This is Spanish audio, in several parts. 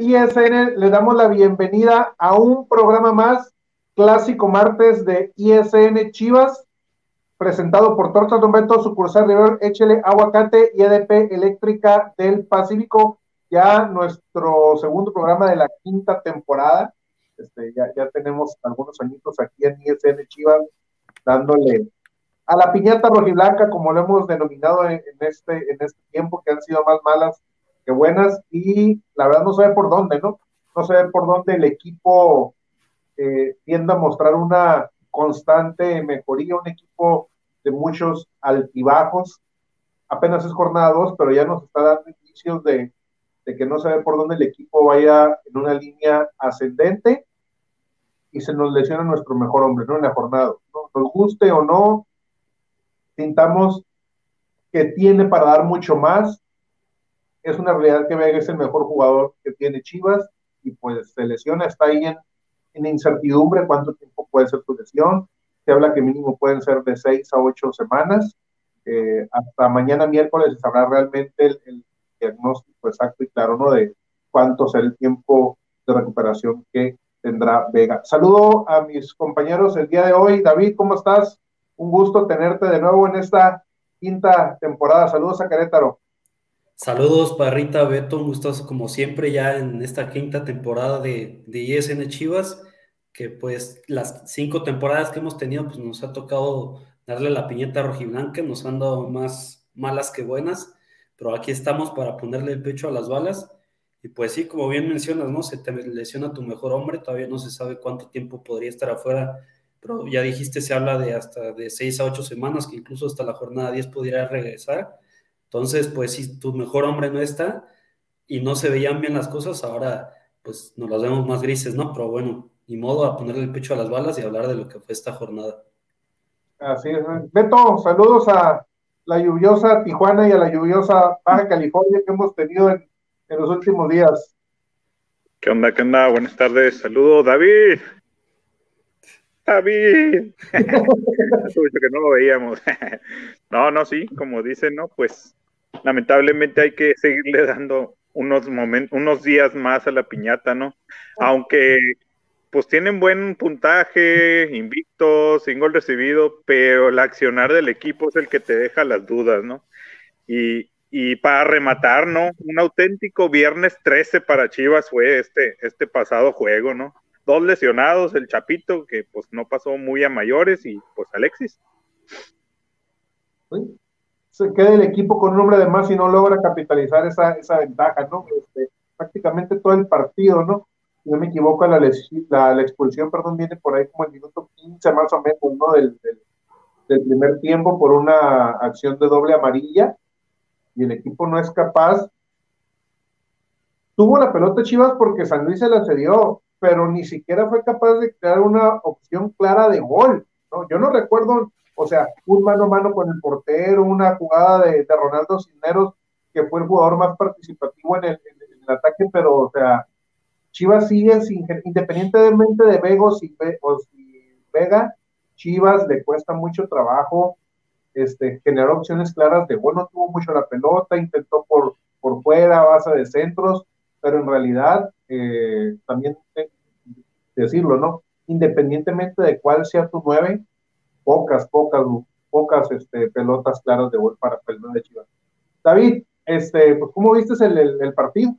ISN? Les damos la bienvenida a un programa más, clásico martes de ISN Chivas, presentado por Tortas Don Beto, sucursal River, Échele Aguacate y EDP Eléctrica del Pacífico. Ya nuestro segundo programa de la quinta temporada. Este, ya, ya tenemos algunos añitos aquí en ISN Chivas, dándole a la piñata rojiblanca, como lo hemos denominado en, en este, en este tiempo, que han sido más malas buenas y la verdad no se ve por dónde, ¿no? No se ve por dónde el equipo eh, tiende a mostrar una constante mejoría, un equipo de muchos altibajos. Apenas es jornada 2, pero ya nos está dando indicios de, de que no se ve por dónde el equipo vaya en una línea ascendente y se nos lesiona nuestro mejor hombre, ¿no? En la jornada. ¿no? Nos guste o no, sintamos que tiene para dar mucho más, es una realidad que Vega es el mejor jugador que tiene Chivas y pues se lesiona, está ahí en, incertidumbre cuánto tiempo puede ser su lesión. Se habla que mínimo pueden ser de seis a ocho semanas. Eh, hasta mañana miércoles se sabrá realmente el, el, diagnóstico exacto y claro, ¿no? De cuánto será el tiempo de recuperación que tendrá Vega. Saludo a mis compañeros el día de hoy. David, ¿cómo estás? Un gusto tenerte de nuevo en esta quinta temporada. Saludos a Querétaro. Saludos, Parrita, Beto, un gustoso como siempre ya en esta quinta temporada de, de ISN Chivas, que pues las cinco temporadas que hemos tenido pues nos ha tocado darle la piñeta rojiblanca, nos han dado más malas que buenas, pero aquí estamos para ponerle el pecho a las balas y pues sí, como bien mencionas, ¿no? Se te lesiona tu mejor hombre, todavía no se sabe cuánto tiempo podría estar afuera, pero ya dijiste, se habla de hasta de seis a ocho semanas, que incluso hasta la jornada 10 podría regresar entonces, pues si tu mejor hombre no está y no se veían bien las cosas, ahora pues nos las vemos más grises, ¿no? Pero bueno, ni modo a ponerle el pecho a las balas y hablar de lo que fue esta jornada. Así es. Beto, saludos a la lluviosa Tijuana y a la lluviosa Baja California que hemos tenido en, en los últimos días. ¿Qué onda? ¿Qué onda? Buenas tardes. Saludos, David. David. Mucho que no lo veíamos. no, no, sí, como dicen, ¿no? Pues lamentablemente hay que seguirle dando unos momentos, unos días más a la piñata, ¿no? Aunque pues tienen buen puntaje, invicto, sin gol recibido, pero el accionar del equipo es el que te deja las dudas, ¿no? Y, y para rematar, ¿no? Un auténtico viernes 13 para Chivas fue este, este pasado juego, ¿no? Dos lesionados, el Chapito, que pues no pasó muy a mayores, y pues Alexis. Se el equipo con un hombre de más y no logra capitalizar esa, esa ventaja, ¿no? Este, prácticamente todo el partido, ¿no? Si no me equivoco, la, la, la, expulsión, perdón, viene por ahí como el minuto 15 más o menos, ¿no? Del, del, del, primer tiempo por una acción de doble amarilla y el equipo no es capaz. Tuvo la pelota Chivas porque San Luis se la cedió, pero ni siquiera fue capaz de crear una opción clara de gol, ¿no? Yo no recuerdo o sea, un mano a mano con el portero, una jugada de, de Ronaldo Cisneros, que fue el jugador más participativo en el, ataque, pero, o sea, Chivas sigue sin, independientemente de Vegos y, o si Vega, Chivas le cuesta mucho trabajo este, generar opciones claras de, bueno, tuvo mucho la pelota, intentó por, por fuera, base de centros, pero en realidad, eh, también decirlo, ¿no? Independientemente de cuál sea tu nueve, pocas, pocas, pocas este, pelotas claras de gol para el de Chivas. David, este, pues, ¿cómo viste el, partido?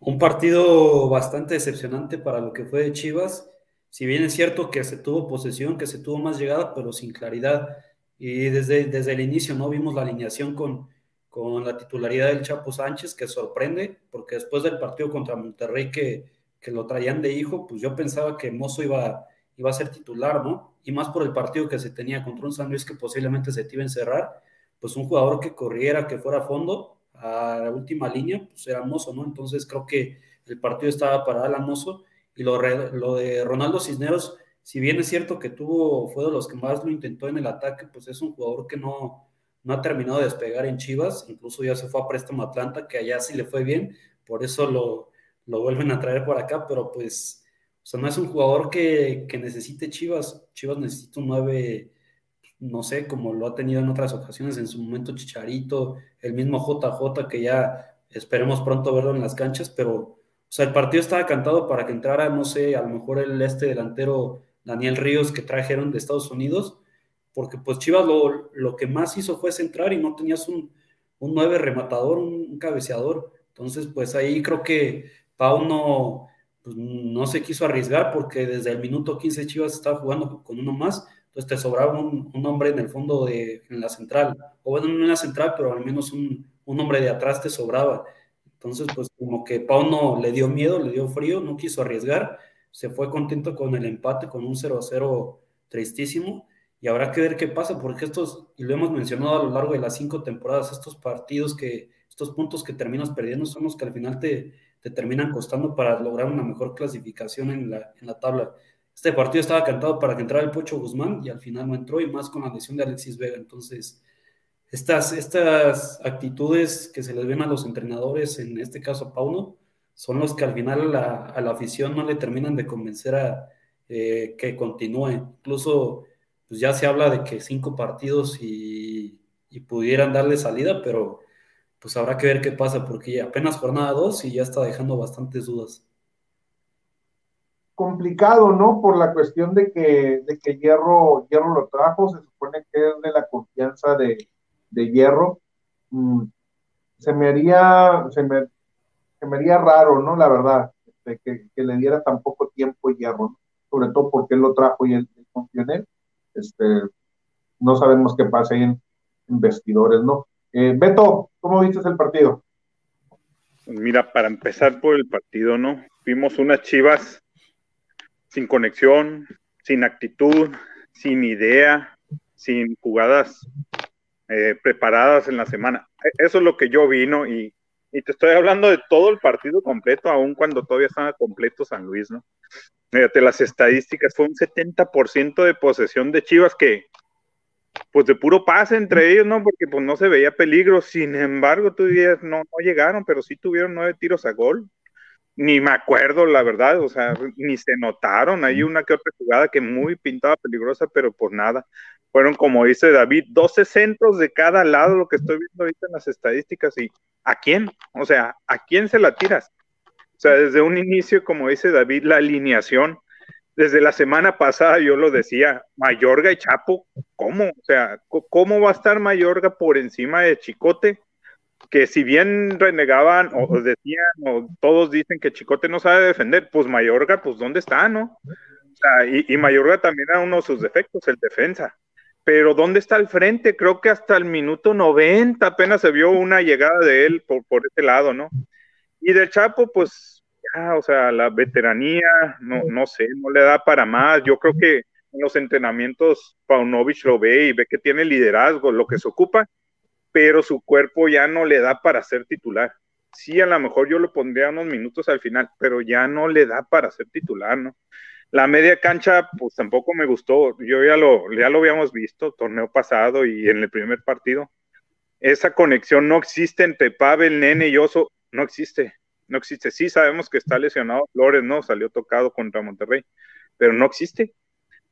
Un partido bastante decepcionante para lo que fue de Chivas. Si bien es cierto que se tuvo posesión, que se tuvo más llegada, pero sin claridad. Y desde, desde el inicio no vimos la alineación con, con la titularidad del Chapo Sánchez, que sorprende, porque después del partido contra Monterrey que, que lo traían de hijo, pues yo pensaba que Mozo iba, iba a ser titular, ¿no? Y más por el partido que se tenía contra un San Luis que posiblemente se te iba a encerrar, pues un jugador que corriera, que fuera a fondo, a la última línea, pues era Mozo, ¿no? Entonces creo que el partido estaba para Alan y lo, lo de Ronaldo Cisneros, si bien es cierto que tuvo, fue de los que más lo intentó en el ataque, pues es un jugador que no, no ha terminado de despegar en Chivas, incluso ya se fue a préstamo Atlanta, que allá sí le fue bien, por eso lo, lo vuelven a traer por acá, pero pues, o sea, no es un jugador que, necesite Chivas, Chivas necesita un 9, no sé, como lo ha tenido en otras ocasiones, en su momento Chicharito, el mismo JJ, que ya esperemos pronto verlo en las canchas, pero, o sea, el partido estaba cantado para que entrara, no sé, a lo mejor el este delantero Daniel Ríos que trajeron de Estados Unidos, porque pues Chivas lo, lo, que más hizo fue centrar y no tenías un, un nueve rematador, un, cabeceador. Entonces, pues ahí creo que Pau no, pues, no se quiso arriesgar porque desde el minuto 15 Chivas estaba jugando con uno más, entonces te sobraba un, hombre en el fondo de en la central, o bueno, no en la central, pero al menos un, un hombre de atrás te sobraba. Entonces, pues como que Pau no le dio miedo, le dio frío, no quiso arriesgar, se fue contento con el empate, con un 0-0 tristísimo y habrá que ver qué pasa, porque estos, y lo hemos mencionado a lo largo de las cinco temporadas, estos partidos que, estos puntos que terminas perdiendo son los que al final te, te terminan costando para lograr una mejor clasificación en la, en la tabla. Este partido estaba cantado para que entrara el Pocho Guzmán y al final no entró, y más con la lesión de Alexis Vega. Entonces, estas, estas actitudes que se les ven a los entrenadores, en este caso a Pauno, son los que al final la, a la afición no le terminan de convencer a eh, que continúe. Incluso pues ya se habla de que cinco partidos y, pudieran darle salida, pero pues habrá que ver qué pasa, porque apenas jornada dos y ya está dejando bastantes dudas. Complicado, ¿no? Por la cuestión de que, de que Hierro, Hierro lo trajo, se supone que es de la confianza de, Hierro. Mm, se me haría, se me, haría raro, ¿no? La verdad, de que, le diera tan poco tiempo Hierro, sobre todo porque él lo trajo y él, él confió en él este, no sabemos qué pasa ahí en, vestidores, ¿no? Eh, Beto, ¿cómo viste el partido? Mira, para empezar por el partido, ¿no? Vimos unas chivas sin conexión, sin actitud, sin idea, sin jugadas eh, preparadas en la semana. E, eso es lo que yo vi, ¿no? Y, y, te estoy hablando de todo el partido completo, aun cuando todavía estaba completo San Luis, ¿no? Fíjate las estadísticas, fue un 70% de posesión de Chivas que, pues de puro pase entre ellos, ¿no? Porque pues no se veía peligro. Sin embargo, tú dirías, no, no llegaron, pero sí tuvieron nueve tiros a gol. Ni me acuerdo, la verdad, o sea, ni se notaron. Hay una que otra jugada que muy pintada peligrosa, pero por pues, nada. Fueron, como dice David, 12 centros de cada lado, lo que estoy viendo ahorita en las estadísticas. ¿Y a quién? O sea, ¿a quién se la tiras? O sea, desde un inicio, como dice David, la alineación, desde la semana pasada yo lo decía, Mayorga y Chapo, ¿cómo? O sea, ¿cómo va a estar Mayorga por encima de Chicote? Que si bien renegaban o decían, o todos dicen que Chicote no sabe defender, pues Mayorga, pues ¿dónde está, no? O sea, y, y Mayorga también era uno de sus defectos, el defensa. Pero ¿dónde está el frente? Creo que hasta el minuto 90 apenas se vio una llegada de él por, por ese lado, ¿no? Y del Chapo, pues, ya, o sea, la veteranía, no, no sé, no le da para más. Yo creo que en los entrenamientos Paunovic lo ve y ve que tiene liderazgo, lo que se ocupa, pero su cuerpo ya no le da para ser titular. Sí, a lo mejor yo lo pondría unos minutos al final, pero ya no le da para ser titular, ¿no? La media cancha, pues tampoco me gustó. Yo ya lo, ya lo habíamos visto, torneo pasado y en el primer partido. Esa conexión no existe entre Pavel, Nene y Oso no existe, no existe. Sí sabemos que está lesionado Flores, ¿no? Salió tocado contra Monterrey, pero no existe.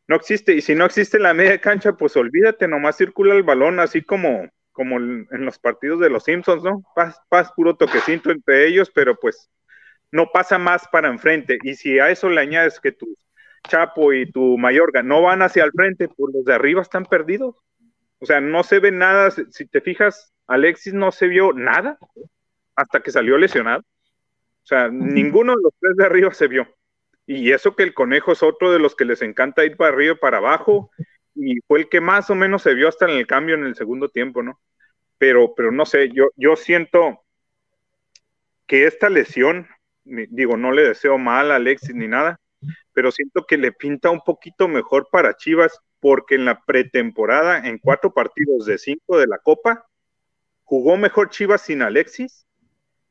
No existe. Y si no existe la media cancha, pues olvídate, nomás circula el balón así como, como en los partidos de los Simpsons, ¿no? Paz, paz, puro toquecito entre ellos, pero pues no pasa más para enfrente. Y si a eso le añades que tu Chapo y tu Mayorga no van hacia el frente, pues los de arriba están perdidos. O sea, no se ve nada. Si te fijas, Alexis no se vio nada hasta que salió lesionado. O sea, ninguno de los tres de arriba se vio. Y eso que el conejo es otro de los que les encanta ir para arriba y para abajo, y fue el que más o menos se vio hasta en el cambio en el segundo tiempo, ¿no? Pero, pero no sé, yo, yo siento que esta lesión, digo, no le deseo mal a Alexis ni nada, pero siento que le pinta un poquito mejor para Chivas, porque en la pretemporada, en cuatro partidos de cinco de la Copa, jugó mejor Chivas sin Alexis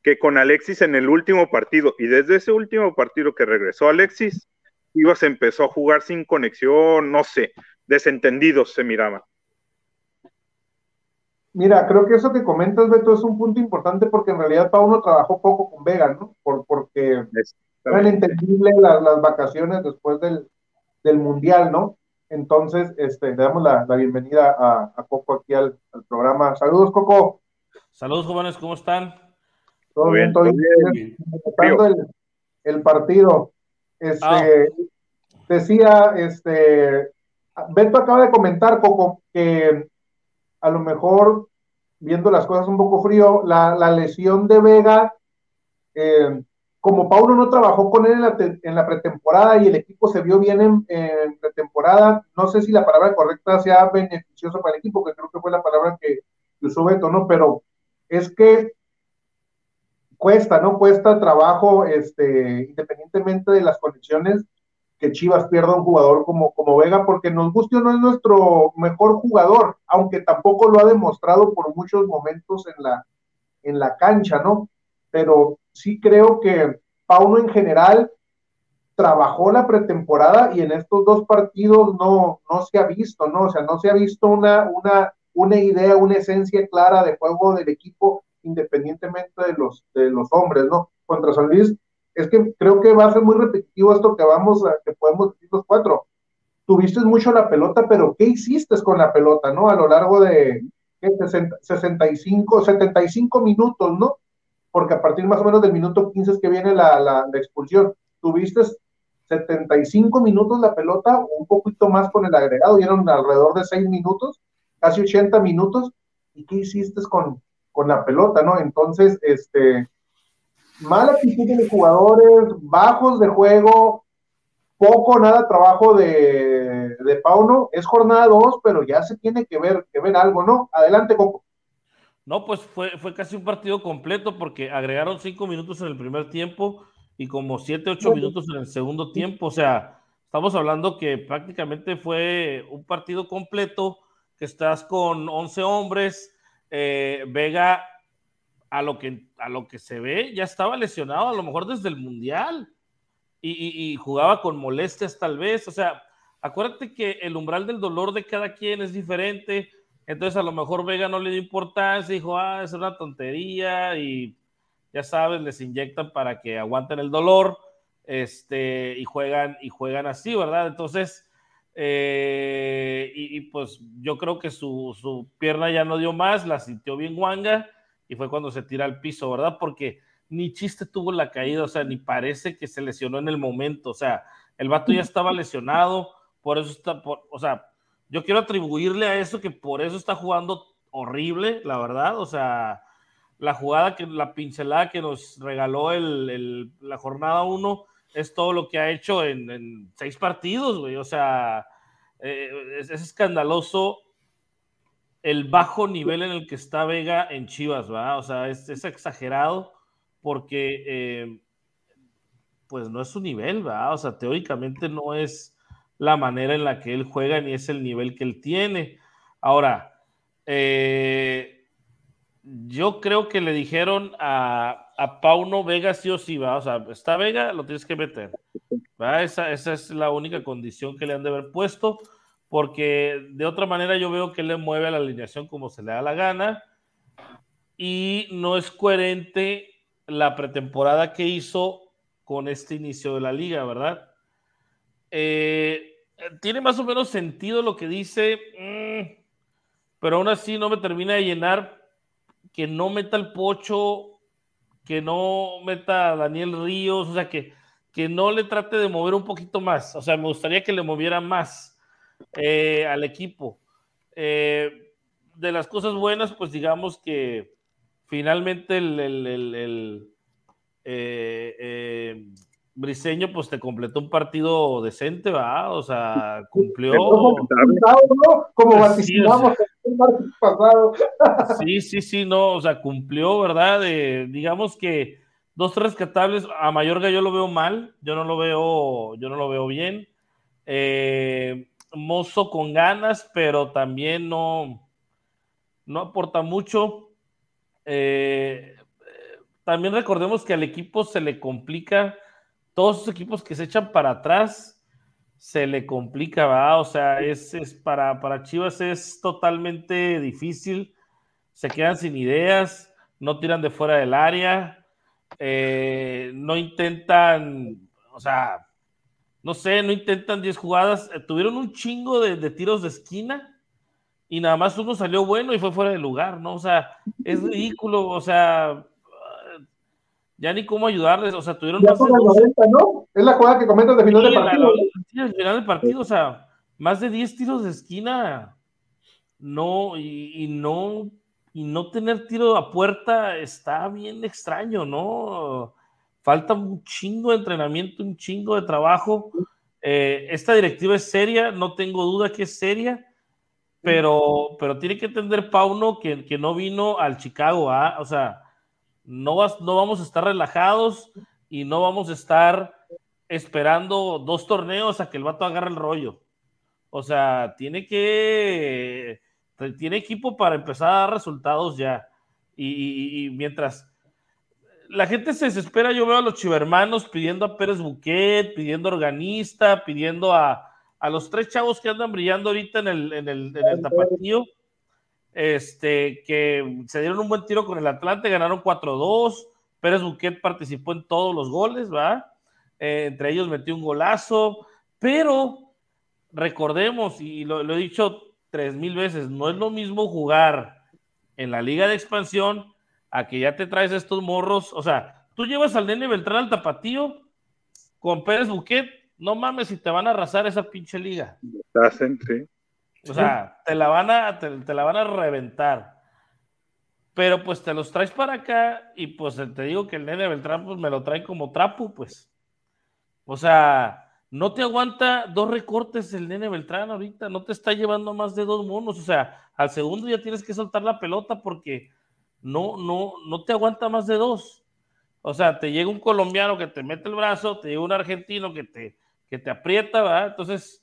que con Alexis en el último partido. Y desde ese último partido que regresó Alexis, Chivas empezó a jugar sin conexión, no sé, desentendidos se miraban. Mira, creo que eso que comentas, Beto, es un punto importante porque en realidad Pauno trabajó poco con Vega, ¿no? Por, porque eran entendibles las, vacaciones después del, Mundial, ¿no? Entonces, este, le damos la, bienvenida a, Coco aquí al, programa. Saludos, Coco. Saludos, jóvenes, ¿cómo están? Todo bien, todo bien. El, el, partido. Este, ah. Decía, este, Beto acaba de comentar, Coco, que a lo mejor, viendo las cosas un poco frío, la, lesión de Vega, eh, como Paulo no trabajó con él en la, pretemporada y el equipo se vio bien en, pretemporada, no sé si la palabra correcta sea beneficioso para el equipo, que creo que fue la palabra que, usó Beto, ¿no? Pero es que cuesta, ¿no? Cuesta trabajo, este, independientemente de las condiciones, que Chivas pierda un jugador como, como Vega, porque nos guste no es nuestro mejor jugador, aunque tampoco lo ha demostrado por muchos momentos en la, en la cancha, ¿no? Pero sí creo que Pauno en general trabajó la pretemporada y en estos dos partidos no, no se ha visto, ¿no? O sea, no se ha visto una, una, una idea, una esencia clara de juego del equipo independientemente de los, de los hombres, ¿no? Contra San Luis es que creo que va a ser muy repetitivo esto que vamos a, que podemos decir los cuatro. Tuviste mucho la pelota, pero ¿qué hiciste con la pelota, no? A lo largo de 65, 75 minutos, ¿no? Porque a partir más o menos del minuto 15 es que viene la, la, expulsión. Tuviste 75 minutos la pelota, un poquito más con el agregado, dieron alrededor de 6 minutos, casi 80 minutos. ¿Y qué hiciste con, con la pelota, no? Entonces, este, mala actitud de los jugadores, bajos de juego, poco, nada trabajo de, de Pauno. Es jornada 2, pero ya se tiene que ver, que ver algo, ¿no? Adelante, Coco. No, pues fue, fue casi un partido completo porque agregaron cinco minutos en el primer tiempo y como siete, ocho minutos en el segundo tiempo. O sea, estamos hablando que prácticamente fue un partido completo, que estás con 11 hombres. Eh, Vega a lo que, a lo que se ve, ya estaba lesionado, a lo mejor desde el Mundial, y, jugaba con molestias tal vez. O sea, acuérdate que el umbral del dolor de cada quien es diferente. Entonces, a lo mejor Vega no le dio importancia, dijo, ah, es una tontería, y ya sabes, les inyectan para que aguanten el dolor, este, y juegan, y juegan así, ¿verdad? Entonces, eh, y, pues yo creo que su, su, pierna ya no dio más, la sintió bien guanga y fue cuando se tira al piso, ¿verdad? Porque ni chiste tuvo la caída, o sea, ni parece que se lesionó en el momento, o sea, el vato ya estaba lesionado, por eso está, o sea, yo quiero atribuirle a eso que por eso está jugando horrible, la verdad, o sea, la jugada que, la pincelada que nos regaló el, la jornada 1 es todo lo que ha hecho en, seis partidos, güey, o sea, eh, es escandaloso el bajo nivel en el que está Vega en Chivas, ¿va? O sea, es, exagerado porque eh, pues no es su nivel, ¿va? O sea, teóricamente no es la manera en la que él juega ni es el nivel que él tiene. Ahora, eh, yo creo que le dijeron a, a Pauno Vega sí o sí, ¿va? O sea, está Vega, lo tienes que meter. Esa, esa es la única condición que le han de haber puesto porque de otra manera yo veo que le mueve a la alineación como se le da la gana y no es coherente la pretemporada que hizo con este inicio de la liga, ¿verdad? Eh, tiene más o menos sentido lo que dice, mm, pero aún así no me termina de llenar que no meta el pocho, que no meta a Daniel Ríos, o sea, que, que no le trate de mover un poquito más, o sea, me gustaría que le moviera más eh, al equipo. Eh, de las cosas buenas, pues digamos que finalmente el, eh, eh, Briseño, pues te completó un partido decente, ¿va? O sea, cumplió. Como vaticinamos Sí, sí, sí, no, o sea, cumplió, ¿verdad? digamos que dos rescatables, a Mayorga yo lo veo mal, yo no lo veo, yo no lo veo bien. Eh, Mozo con ganas, pero también no, no aporta mucho. Eh, también recordemos que al equipo se le complica, todos esos equipos que se echan para atrás, se le complica, ¿va? O sea, es, para, para Chivas es totalmente difícil, se quedan sin ideas, no tiran de fuera del área, eh, no intentan, o sea, no sé, no intentan 10 jugadas, eh, tuvieron un chingo de, de tiros de esquina y nada más uno salió bueno y fue fuera de lugar, ¿no? O sea, es ridículo, o sea, ya ni cómo ayudarles, o sea, tuvieron más de 90, ¿no? Es la jugada que comentas de final de partido. La, final del partido, o sea, más de 10 tiros de esquina, no, y, no, y no tener tiro a puerta está bien extraño, ¿no? Falta un chingo de entrenamiento, un chingo de trabajo. Eh, esta directiva es seria, no tengo duda que es seria pero, pero tiene que entender Pauno que, que no vino al Chicago, ¿ah? o sea, no, vas, no vamos a estar relajados y no vamos a estar esperando dos torneos a que el vato agarre el rollo. O sea, tiene que, tiene equipo para empezar a dar resultados ya. Y, mientras la gente se desespera, yo veo a los chivermanos pidiendo a Pérez Buquet, pidiendo organista, pidiendo a, a los tres chavos que andan brillando ahorita en el, en el, en el tapatío, este, que se dieron un buen tiro con el Atlante, ganaron 4-2. Pérez Buquet participó en todos los goles, ¿va? Eh, entre ellos metió un golazo, pero recordemos, y lo, he dicho tres mil veces, no es lo mismo jugar en la liga de expansión a que ya te traes estos morros, o sea, tú llevas al nene Beltrán al tapatío con Pérez Buquet no mames si te van a arrasar esa pinche liga. Hacen, sí. O sea, te la van a, te, la van a reventar. Pero pues te los traes para acá y pues te digo que el nene Beltrán pues me lo trae como trapo, pues. O sea, no te aguanta dos recortes el nene Beltrán ahorita, no te está llevando más de dos monos. O sea, al segundo ya tienes que soltar la pelota porque no, no, no te aguanta más de dos. O sea, te llega un colombiano que te mete el brazo, te llega un argentino que te, que te aprieta, ¿verdad? Entonces,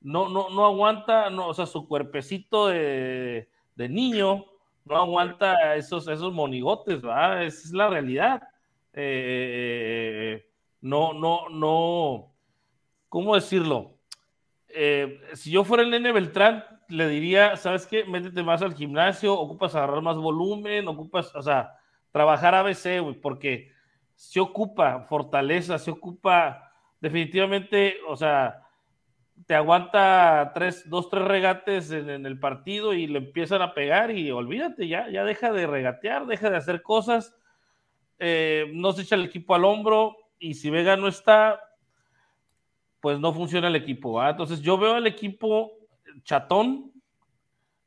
no, no, no aguanta, no, o sea, su cuerpecito de, niño no aguanta esos, esos monigotes, ¿verdad? Es la realidad. Eh, no, no, no, ¿cómo decirlo? Eh, si yo fuera el nene Beltrán, le diría, ¿sabes qué? Métete más al gimnasio, ocupas agarrar más volumen, ocupas, o sea, trabajar ABC, güey, porque se ocupa fortaleza, se ocupa definitivamente, o sea, te aguanta tres, dos, tres regates en, el partido y le empiezan a pegar y olvídate, ya, ya deja de regatear, deja de hacer cosas, eh, no se echa el equipo al hombro y si Vega no está, pues no funciona el equipo. Entonces yo veo al equipo chatón,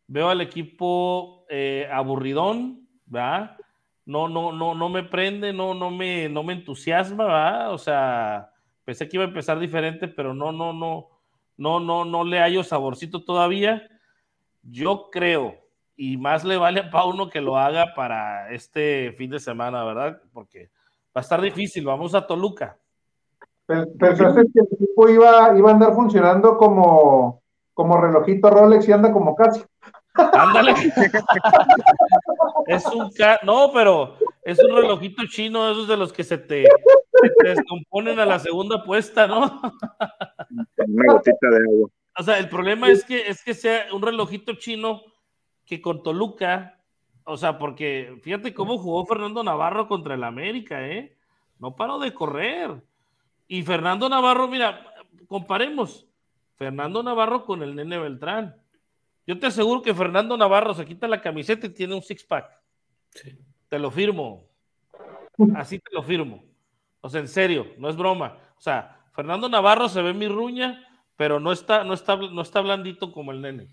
veo al equipo eh, aburridón, ¿verdad? No, no, no, no me prende, no, no me, no me entusiasma. O sea, Pensé que iba a empezar diferente, pero no, no, no, no, no, no le hallo saborcito todavía. Yo creo, y más le vale a Pauno que lo haga para este fin de semana, ¿verdad? Porque va a estar difícil. Vamos a Toluca. Pensaste que el equipo iba, iba a andar funcionando como, como relojito Rolex y anda como casi. Ándale. es un no, pero es un relojito chino, esos de los que se te, descomponen a la segunda puesta, ¿no? Una gotita de agua. O sea, el problema es que es que sea un relojito chino que con Toluca, o sea, porque fíjate cómo jugó Fernando Navarro contra el América, ¿eh? No paró de correr. Y Fernando Navarro, mira, comparemos Fernando Navarro con el Nene Beltrán. Yo te aseguro que Fernando Navarro se quita la camiseta y tiene un six-pack. Te lo firmo. Así te lo firmo. O sea, en serio, no es broma. O sea, Fernando Navarro se ve mi ruña, pero no está, no está, no está blandito como el nene.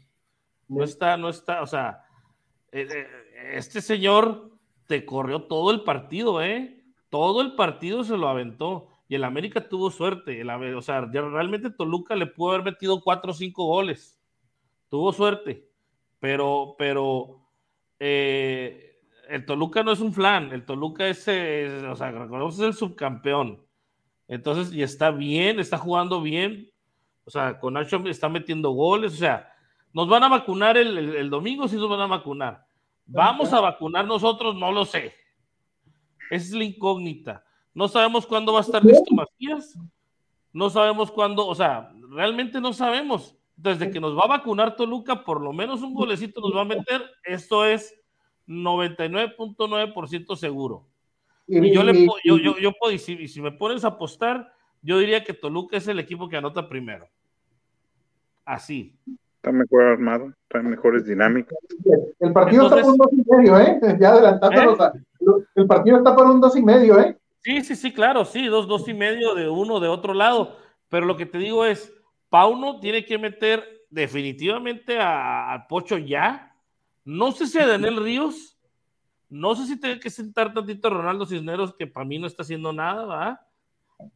No está, no está, o sea, eh, eh, este señor te corrió todo el partido, ¿eh? todo el partido se lo aventó y el América tuvo suerte. o sea, realmente Toluca le pudo haber metido cuatro o cinco goles. Tuvo suerte, pero, pero eh, el Toluca no es un flan, el Toluca es, o sea, el subcampeón. Entonces, y está bien, está jugando bien. O sea, con Nacho está metiendo goles. O sea, nos van a vacunar el, domingo, sí nos van a vacunar. ¿Vamos a vacunar nosotros? No lo sé. Esa es la incógnita. No sabemos cuándo va a estar listo Macías. No sabemos cuándo, o sea, realmente no sabemos. Desde que nos va a vacunar Toluca, por lo menos un golecito nos va a meter. Esto es 99.9% seguro. Y, yo, le, yo, yo, yo puedo, y si, me pones a apostar, yo diría que Toluca es el equipo que anota primero. Así. Está mejor armado, está mejores dinámicas. El partido está por un dos y medio, ¿eh? Ya adelantándonos. ¿Eh? el partido está por un dos y medio, ¿eh? Sí, sí, sí, claro, sí, dos, dos y medio de uno de otro lado. Pero lo que te digo es, Pauno tiene que meter definitivamente al Pocho ya. No sé si a Daniel Ríos, no sé si tiene que sentar tantito a Ronaldo Cisneros, que para mí no está haciendo nada, ¿va?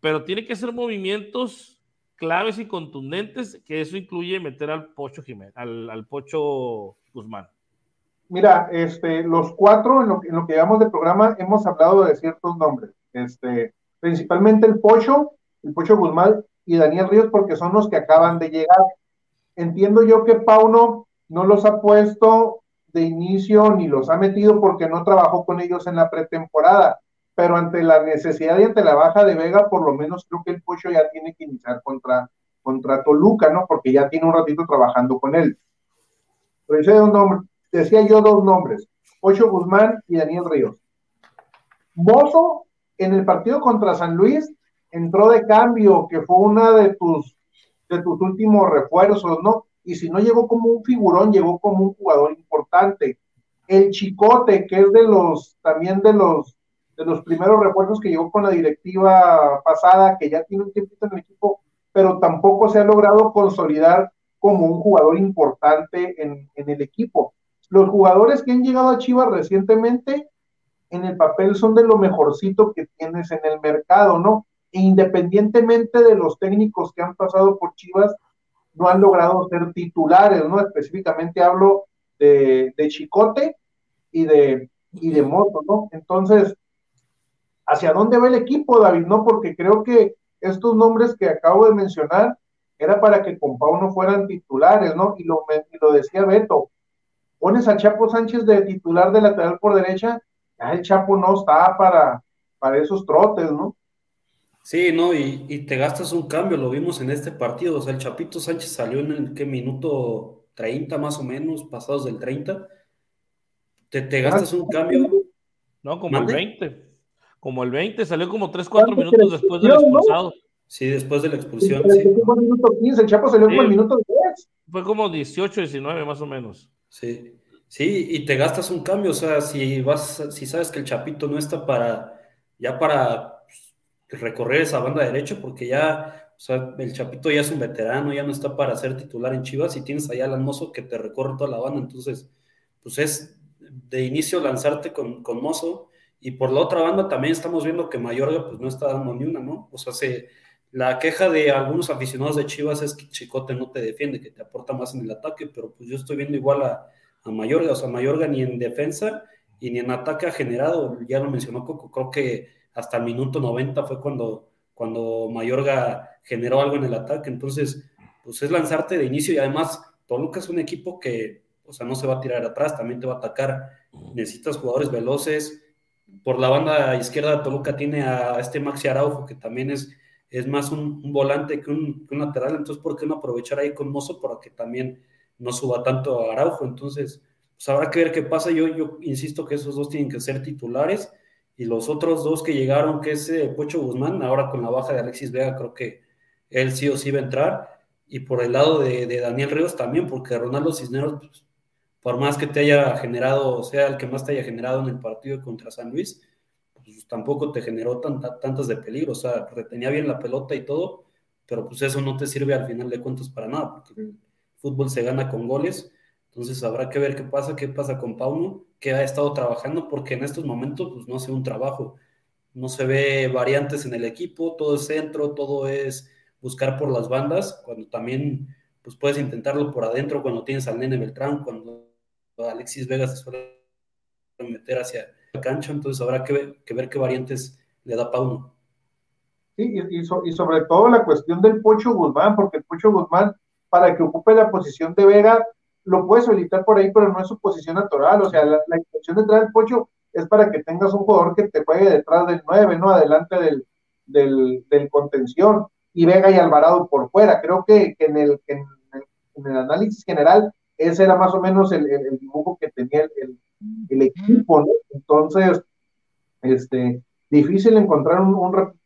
Pero tiene que hacer movimientos claves y contundentes, que eso incluye meter al Pocho Jiménez, al, Pocho Guzmán. Mira, este, los cuatro en lo, en lo que llevamos de programa hemos hablado de ciertos nombres, este, principalmente el Pocho, el Pocho Guzmán y Daniel Ríos, porque son los que acaban de llegar. Entiendo yo que Pauno no los ha puesto de inicio ni los ha metido porque no trabajó con ellos en la pretemporada, pero ante la necesidad y ante la baja de Vega, por lo menos creo que el Pocho ya tiene que iniciar contra, contra Toluca, ¿no? Porque ya tiene un ratito trabajando con él. decía yo dos nombres, Pocho Guzmán y Daniel Ríos. Mozo, en el partido contra San Luis, entró de cambio, que fue una de tus, de tus últimos refuerzos, ¿no? Y si no llegó como un figurón, llegó como un jugador importante. El Chicote, que es de los, también de los, de los primeros refuerzos que llegó con la directiva pasada, que ya tiene un tiempito en el equipo, pero tampoco se ha logrado consolidar como un jugador importante en, en el equipo. Los jugadores que han llegado a Chivas recientemente, en el papel son de lo mejorcito que tienes en el mercado, ¿no? E independientemente de los técnicos que han pasado por Chivas, no han logrado ser titulares, ¿no? Específicamente hablo de, Chicote y de, y de Moto, ¿no? Entonces, ¿hacia dónde va el equipo, David? No, porque creo que estos nombres que acabo de mencionar era para que con Pau no fueran titulares, ¿no? Y lo, lo decía Beto, pones a Chapo Sánchez de titular de lateral por derecha, ya el Chapo no está para, para esos trotes, ¿no? Sí, no, y, te gastas un cambio, lo vimos en este partido. O sea, el Chapito Sánchez salió en el ¿qué, minuto 30 más o menos, pasados del 30. Te, te gastas un cambio. No, como el 20. Como el 20, salió como 3, 4 minutos después del expulsado. Sí, después de la expulsión. Sí, Fue el minuto 15, el Chapo salió como el minuto 10. Fue como 18, 19 más o menos. Sí, sí, y te gastas un cambio. O sea, si vas, si sabes que el Chapito no está para, ya para recorrer esa banda derecha porque ya, el Chapito ya es un veterano, ya no está para ser titular en Chivas y tienes allá al Mozo que te recorre toda la banda, entonces, pues es de inicio lanzarte con, con Mozo y por la otra banda también estamos viendo que Mayorga pues no está dando ni una, ¿no? O sea, se, la queja de algunos aficionados de Chivas es que Chicote no te defiende, que te aporta más en el ataque, pero pues yo estoy viendo igual a, a Mayorga, o sea, Mayorga ni en defensa y ni en ataque ha generado, ya lo mencionó Coco, creo que hasta el minuto 90 fue cuando, cuando Mayorga generó algo en el ataque. Entonces, pues es lanzarte de inicio y además Toluca es un equipo que, o sea, no se va a tirar atrás, también te va a atacar. Necesitas jugadores veloces. Por la banda izquierda Toluca tiene a este Maxi Araujo, que también es, es más un, volante que un, lateral. Entonces, ¿por qué no aprovechar ahí con Mozo para que también no suba tanto a Araujo? Entonces, pues habrá que ver qué pasa. Yo, yo insisto que esos dos tienen que ser titulares y los otros dos que llegaron, que es eh, Pocho Guzmán, ahora con la baja de Alexis Vega, creo que él sí o sí va a entrar. Y por el lado de, Daniel Ríos también, porque Ronaldo Cisneros, pues, por más que te haya generado, o sea, el que más te haya generado en el partido contra San Luis, pues tampoco te generó tantas de peligro, o sea, retenía bien la pelota y todo, pero pues eso no te sirve al final de cuentas para nada, porque el fútbol se gana con goles entonces habrá que ver qué pasa, qué pasa con Pauno, que ha estado trabajando, porque en estos momentos pues, no hace un trabajo. no se ve variantes en el equipo, todo es centro, todo es buscar por las bandas, cuando también pues puedes intentarlo por adentro cuando tienes al Nene Beltrán, cuando Alexis Vega se suele meter hacia la cancha, entonces habrá que ver, que ver qué variantes le da Pauno. Sí, y, y, sobre todo la cuestión del Pocho Guzmán, porque el Pocho Guzmán, para que ocupe la posición de Vega, lo puedes solicitar por ahí, pero no es su posición natural. O sea, la, intención de traer el Pocho es para que tengas un jugador que te juegue detrás del 9, ¿no? Adelante del, del, del contención. Y Vega y Alvarado por fuera. Creo que, que en, el, en, el, análisis general, ese era más o menos el, el dibujo que tenía el, el, equipo, ¿no? Entonces, este, difícil encontrar un,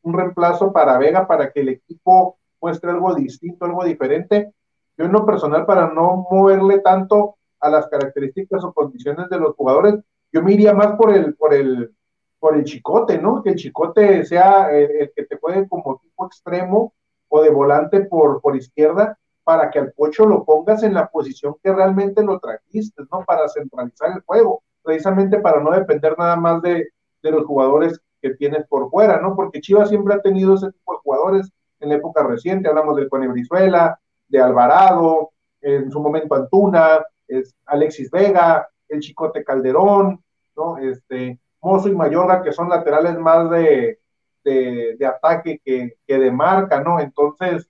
un, reemplazo para Vega para que el equipo muestre algo distinto, algo diferente. Yo en lo personal, para no moverle tanto a las características o condiciones de los jugadores, yo me iría más por el, por el, por el chicote, ¿no? Que el chicote sea el, que te juegue como tipo extremo o de volante por, por izquierda, para que al pocho lo pongas en la posición que realmente lo trajiste, ¿no? Para centralizar el juego, precisamente para no depender nada más de, de los jugadores que tienes por fuera, ¿no? Porque Chivas siempre ha tenido ese tipo de jugadores en la época reciente, hablamos del Cone Brizuela, de Alvarado, en su momento Antuna, es Alexis Vega, el Chicote Calderón, ¿no? Este, Mozo y Mayorga, que son laterales más de, de, ataque que, que, de marca, ¿no? Entonces,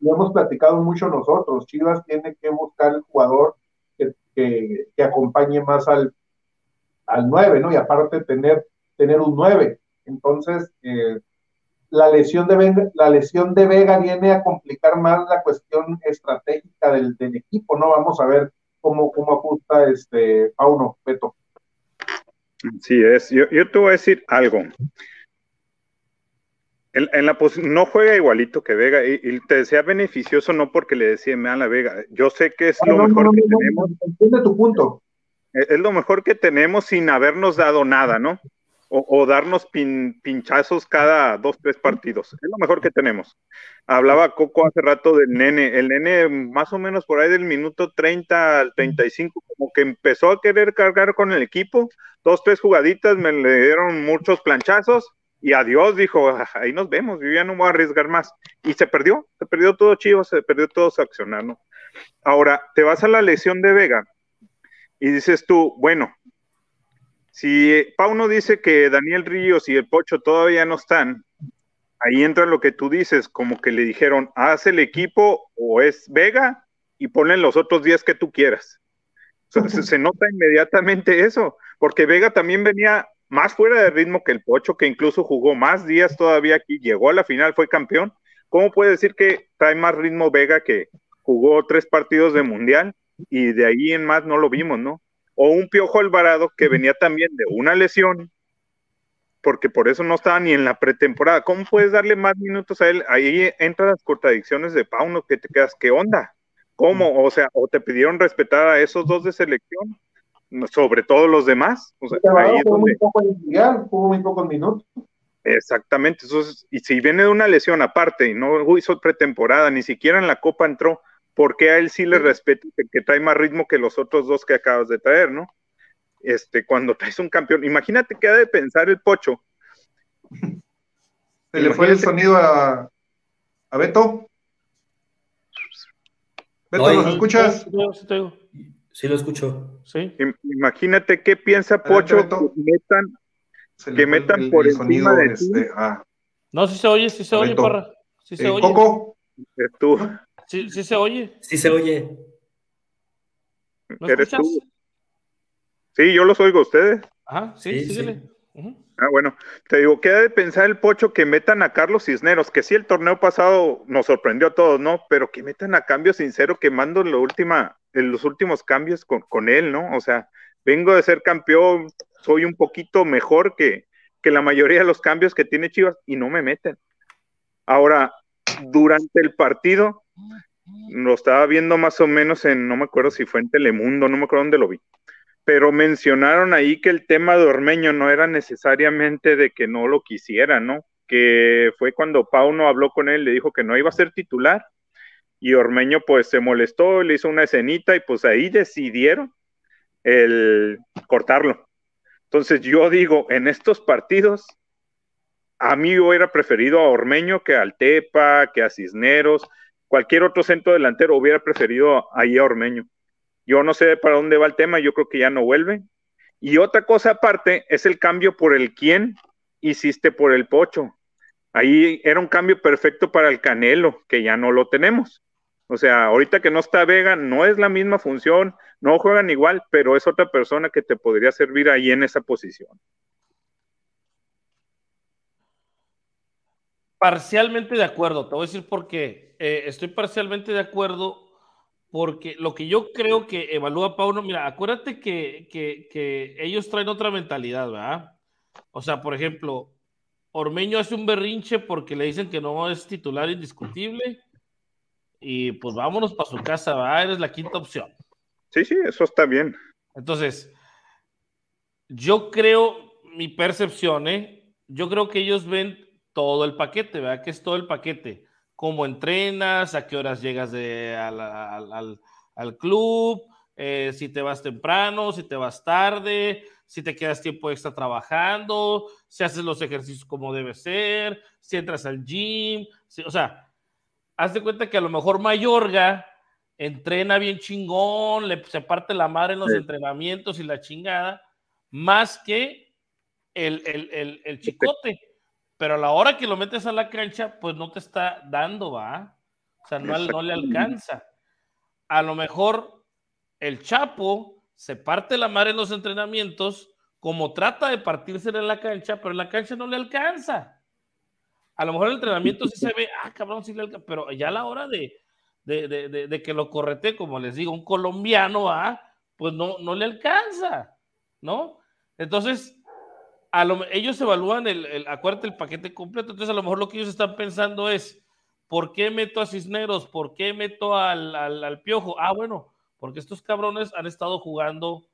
lo hemos platicado mucho nosotros, Chivas tiene que buscar el jugador que, que, acompañe más al, al 9, ¿no? Y aparte tener tener un 9. Entonces, eh, la, lesión de Vega, la lesión de Vega viene a complicar más la cuestión estratégica del, equipo, ¿no? Vamos a ver cómo, cómo ajusta este Pauno, Beto. Sí, es. Yo, te voy a decir algo. En, la no juega igualito que Vega y, te decía beneficioso no porque le decía me a la Vega. Yo sé que es lo mejor que tenemos. Entiende tu punto. Es lo mejor que tenemos sin habernos dado nada, ¿no? O, darnos pinchazos cada dos, tres partidos. Es lo mejor que tenemos. Hablaba Coco hace rato del nene. El nene, más o menos por ahí del minuto 30 al 35, como que empezó a querer cargar con el equipo. Dos, tres jugaditas, me le dieron muchos planchazos y adiós, dijo, ah, ahí nos vemos, yo ya no voy a arriesgar más. Y se perdió, se perdió todo chivo, se perdió todo su accionar, ¿no? Ahora, te vas a la lesión de Vega y dices tú, bueno, si Pauno dice que Daniel Ríos y el Pocho todavía no están, ahí entra lo que tú dices, como que le dijeron, haz el equipo o es Vega y ponen los otros días que tú quieras. se, nota inmediatamente eso, porque Vega también venía más fuera de ritmo que el Pocho, que incluso jugó más días todavía aquí, llegó a la final, fue campeón. ¿Cómo puede decir que trae más ritmo Vega que jugó tres partidos de mundial y de ahí en más no lo vimos, ¿no? O un Piojo Alvarado que venía también de una lesión, porque por eso no estaba ni en la pretemporada. ¿Cómo puedes darle más minutos a él? Ahí entran las contradicciones de Pauno, que te quedas, ¿qué onda? ¿Cómo? O sea, o te pidieron respetar a esos dos de selección sobre todo los demás. O sea, ahí muy poco muy pocos minutos. Exactamente, y si viene de una lesión aparte y no hizo pretemporada, ni siquiera en la Copa entró, ¿por qué a él sí le respeto que, trae más ritmo que los otros dos que acabas de traer, ¿no? Este, cuando traes un campeón, imagínate qué ha de pensar el pocho. Se le fue el sonido a, a Beto. Beto, ¿nos escuchas? Sí, lo escucho. Sí. Imagínate qué piensa Pocho que metan, que metan por el encima de este, ah. No, si se oye, si se oye, parra. Si se eh, oye. Coco. Tú. ¿Sí, sí se oye? Sí se oye. ¿Eres tú? Sí, yo los oigo a ustedes. Ajá, sí, sí síguele. Ah, bueno, te digo, queda de pensar el pocho que metan a Carlos Cisneros, que sí, el torneo pasado nos sorprendió a todos, ¿no? Pero que metan a cambio sincero, quemando la última, en los últimos cambios con, con, él, ¿no? O sea, vengo de ser campeón, soy un poquito mejor que, que la mayoría de los cambios que tiene Chivas y no me meten. Ahora, durante el partido, lo estaba viendo más o menos en, no me acuerdo si fue en Telemundo, no me acuerdo dónde lo vi, pero mencionaron ahí que el tema de Ormeño no era necesariamente de que no lo quisiera, ¿no? Que fue cuando Pauno habló con él, le dijo que no iba a ser titular y Ormeño pues se molestó, le hizo una escenita y pues ahí decidieron el cortarlo. Entonces yo digo, en estos partidos a mí hubiera preferido a Ormeño que al Tepa, que a Cisneros, cualquier otro centro delantero hubiera preferido ahí a Ormeño. Yo no sé para dónde va el tema, yo creo que ya no vuelve. Y otra cosa aparte es el cambio por el quién hiciste por el Pocho. Ahí era un cambio perfecto para el Canelo, que ya no lo tenemos. O sea, ahorita que no está Vega, no es la misma función, no juegan igual, pero es otra persona que te podría servir ahí en esa posición. Parcialmente de acuerdo, te voy a decir por qué. Eh, estoy parcialmente de acuerdo porque lo que yo creo que evalúa Pauno, mira, acuérdate que, que ellos traen otra mentalidad, ¿verdad? O sea, por ejemplo, Ormeño hace un berrinche porque le dicen que no es titular indiscutible y pues vámonos para su casa, ¿va? eres la quinta opción. Sí, sí, eso está bien. Entonces, yo creo, mi percepción, ¿eh? yo creo que ellos ven todo el paquete, ¿verdad? Que es todo el paquete. Cómo entrenas, a qué horas llegas de, al, club, eh, si te vas temprano, si te vas tarde, si te quedas tiempo extra trabajando, si haces los ejercicios como debe ser, si entras al gym, o sea, haz de cuenta que a lo mejor Mayorga entrena bien chingón, le, se parte la madre en los entrenamientos y la chingada, más que el, el, chicote. Pero a la hora que lo metes a la cancha, pues no te está dando, va. O sea, no, no le alcanza. A lo mejor el Chapo se parte la madre en los entrenamientos, como trata de partirse en la cancha, pero en la cancha no le alcanza. A lo mejor el entrenamiento sí se ve, ah, cabrón, sí le alcanza, pero ya a la hora de, de, que lo correte, como les digo, un colombiano, ah, pues no, no le alcanza, ¿no? Entonces, a lo, ellos evalúan el, el, acuérdate, el paquete completo, entonces a lo mejor lo que ellos están pensando es, ¿por qué meto a Cisneros? ¿Por qué meto al, al, al Piojo? Ah, bueno, porque estos cabrones han estado jugando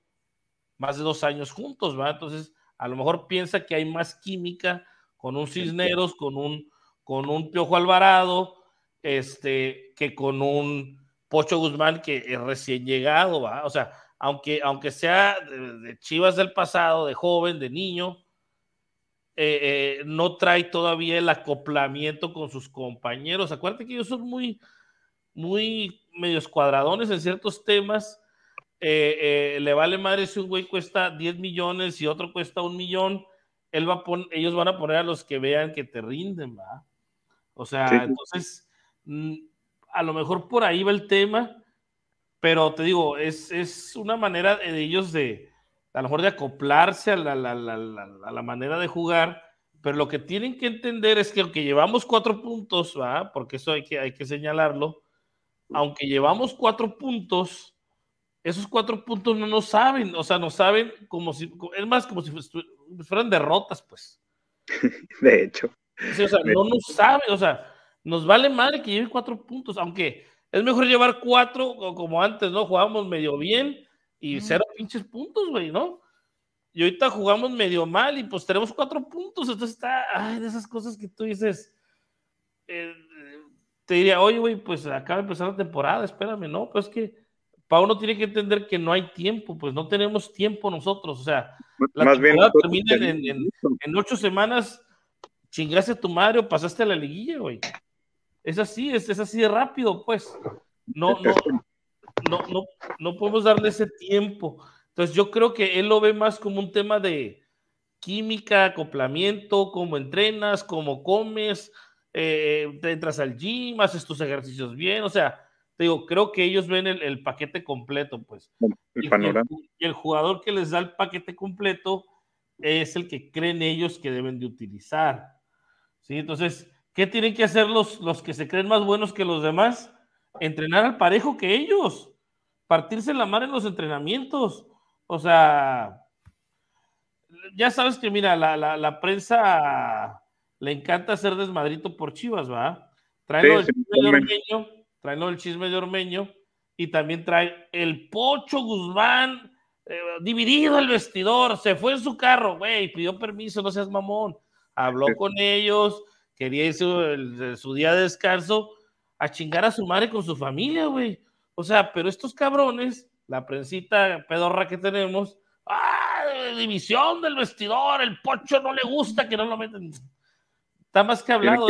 más de dos años juntos, ¿va? Entonces, a lo mejor piensa que hay más química con un Cisneros, con un, con un Piojo Alvarado, este, que con un Pocho Guzmán que es recién llegado, ¿va? O sea, aunque, aunque sea de, Chivas del pasado, de joven, de niño, eh, eh, no trae todavía el acoplamiento con sus compañeros. Acuérdate que ellos son muy, muy medios cuadradones en ciertos temas. Eh, le vale madre si un güey cuesta 10 millones y otro cuesta un millón. Él va a ellos van a poner a los que vean que te rinden, ¿va? O sea, entonces, mm, a lo mejor por ahí va el tema, pero te digo, es, es una manera de ellos de, a lo mejor de acoplarse a la, la, la, la, manera de jugar, pero lo que tienen que entender es que aunque llevamos cuatro puntos, ¿va? Porque eso hay que, hay que señalarlo, aunque llevamos cuatro puntos, esos cuatro puntos no nos saben, o sea, nos saben como si, es más, como si fueran derrotas, pues. De hecho. o sea, no nos saben, o sea, nos vale madre que lleve cuatro puntos, aunque es mejor llevar cuatro, como antes, ¿no? Jugábamos medio bien y cero pinches puntos, güey, ¿no? Y ahorita jugamos medio mal y pues tenemos cuatro puntos, entonces está, ay, de esas cosas que tú dices, eh, te diría, oye, güey, pues acaba de empezar la temporada, espérame, no, pues que Pauno tiene que entender que no hay tiempo, pues no tenemos tiempo nosotros, o sea, la Más temporada termina en, ocho semanas, chingaste a tu madre o pasaste a la liguilla, güey. Es así, es, es así de rápido, pues. No, no, no, no, no podemos darle ese tiempo. Entonces yo creo que él lo ve más como un tema de química, acoplamiento, cómo entrenas, cómo comes, eh, te entras al gym, haces tus ejercicios bien, o sea, te digo, creo que ellos ven el, paquete completo, pues. y, el, jugador que les da el paquete completo es el que creen ellos que deben de utilizar. ¿Sí? Entonces, ¿qué tienen que hacer los, los que se creen más buenos que los demás? Entrenar al parejo que ellos, partirse la mano en los entrenamientos. O sea, ya sabes que, mira, la, la, la prensa le encanta hacer desmadrito por Chivas, ¿va? Trae el chisme de Ormeño, trae el chisme de Ormeño y también trae el Pocho Guzmán eh, dividido el vestidor, se fue en su carro, güey, pidió permiso, no seas mamón, habló con ellos, quería irse su día de descanso a chingar a su madre con su familia, güey. O sea, pero estos cabrones, la prensita pedorra que tenemos, ¡ah! División del vestidor, el pocho no le gusta que no lo meten Está más que hablado.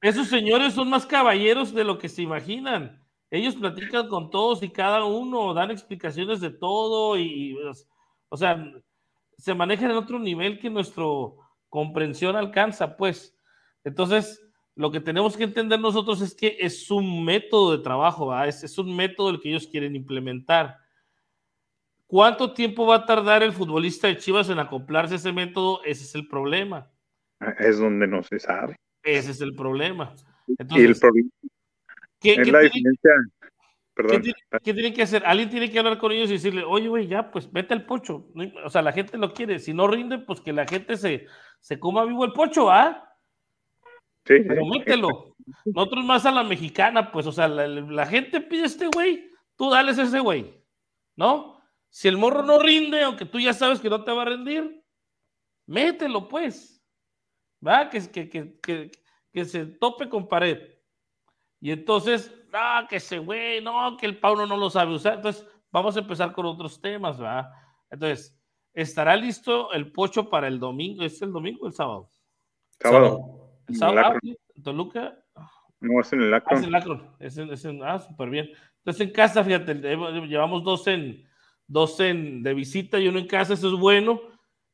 Esos señores son más caballeros de lo que se imaginan. Ellos platican con todos y cada uno, dan explicaciones de todo y, o sea, se manejan en otro nivel que nuestra comprensión alcanza, pues. Entonces, lo que tenemos que entender nosotros es que es un método de trabajo, es, es, un método el que ellos quieren implementar. ¿Cuánto tiempo va a tardar el futbolista de Chivas en acoplarse a ese método? Ese es el problema. Es donde no se sabe. Ese es el problema. y el problema ¿qué, es qué la tiene, diferencia. Perdón. ¿qué, tiene, qué tiene que hacer? Alguien tiene que hablar con ellos y decirle, oye, güey, ya, pues vete al pocho. O sea, la gente lo quiere. Si no rinde, pues que la gente se, se coma vivo el pocho, ¿ah? Sí, Pero mételo. Nosotros más a la mexicana, pues, o sea, la, la gente pide a este güey, tú dales a ese güey, ¿no? Si el morro no rinde, aunque tú ya sabes que no te va a rendir, mételo, pues. ¿Va? Que, que, que, que, que se tope con pared. Y entonces, no, que ese güey, no, que el Pauno no lo sabe usar. Entonces, vamos a empezar con otros temas, ¿va? Entonces, ¿estará listo el pocho para el domingo? ¿Es el domingo o el sábado? Sábado, el Akron. Toluca. No, es en el Ah, es Akron. en Akron. Es en- es en- ah, súper bien. Entonces en casa, fíjate, llevamos dos en, dos en de visita y uno en casa, eso es bueno.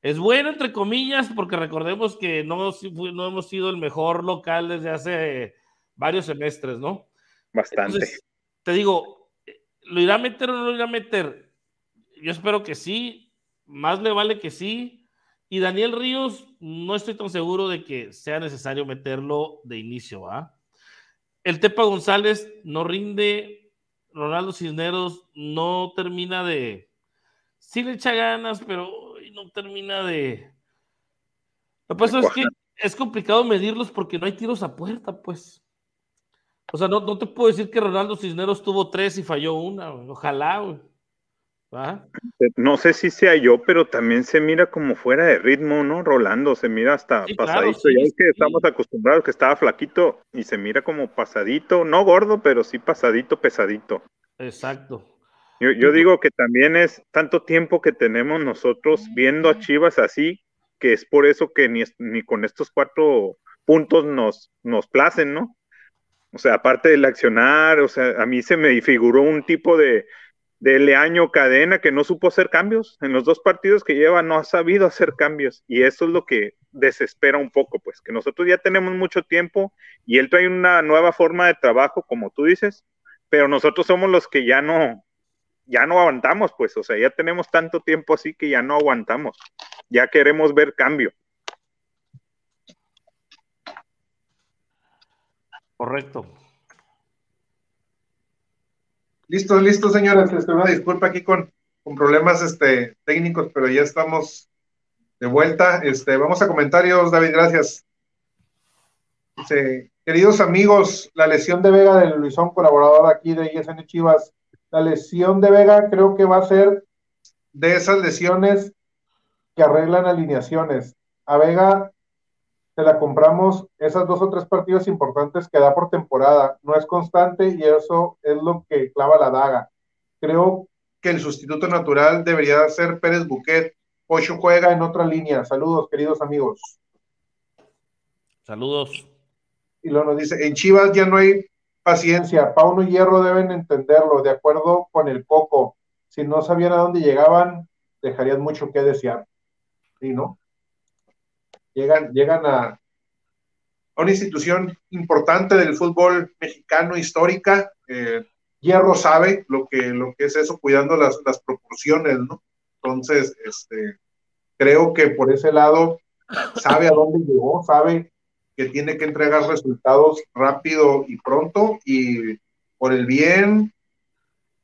Es bueno, entre comillas, porque recordemos que no, no hemos sido el mejor local desde hace varios semestres, ¿no? Bastante. Entonces, te digo, ¿lo irá a meter o no lo irá a meter? Yo espero que sí, más le vale que sí. Y Daniel Ríos, no estoy tan seguro de que sea necesario meterlo de inicio, ¿va? El Tepa González no rinde, Ronaldo Cisneros no termina de... Sí le echa ganas, pero no termina de... Lo que pasa es que es complicado medirlos porque no hay tiros a puerta, pues. O sea, no, no te puedo decir que Ronaldo Cisneros tuvo tres y falló una, ojalá, güey. ¿Va? No sé si sea yo, pero también se mira como fuera de ritmo, ¿no? Rolando, se mira hasta Sí, claro, pasadito. sí, ya es que sí. estamos acostumbrados que estaba flaquito y se mira como pasadito, no gordo, pero sí pasadito, pesadito. Exacto. Yo, yo digo que también es tanto tiempo que tenemos nosotros viendo a Chivas así, que es por eso que ni, ni con estos cuatro puntos nos, nos placen, ¿no? O sea, aparte del accionar, o sea, a mí se me figuró un tipo de, de Leaño cadena que no supo hacer cambios. En los dos partidos que lleva no ha sabido hacer cambios. Y eso es lo que desespera un poco, pues, que nosotros ya tenemos mucho tiempo y él trae una nueva forma de trabajo, como tú dices, pero nosotros somos los que ya no, ya no aguantamos, pues, o sea, ya tenemos tanto tiempo así que ya no aguantamos. Ya queremos ver cambio. Correcto. Listos, listos, señores. Este, una disculpa aquí con, con problemas este, técnicos, pero ya estamos de vuelta. Este, vamos a comentarios, David, gracias. Dice, queridos amigos, la lesión de Vega del Luisón, colaborador aquí de ISN Chivas, la lesión de Vega creo que va a ser de esas lesiones que arreglan alineaciones. A Vega se la compramos esas dos o tres partidos importantes que da por temporada. No es constante y eso es lo que clava la daga. Creo que el sustituto natural debería ser Pérez Buquet. Ocho juega en otra línea. Saludos, queridos amigos. Saludos. Y luego nos dice, en Chivas ya no hay paciencia. Pauno y Hierro deben entenderlo, de acuerdo con el Coco. Si no sabían a dónde llegaban, dejarían mucho que desear. ¿Sí, no? Llegan, llegan a, una institución importante del fútbol mexicano histórica. Eh, Hierro sabe lo que, lo que es eso, cuidando las, las proporciones, ¿no? Entonces, este, creo que por ese lado sabe a dónde llegó, sabe que tiene que entregar resultados rápido y pronto y por el bien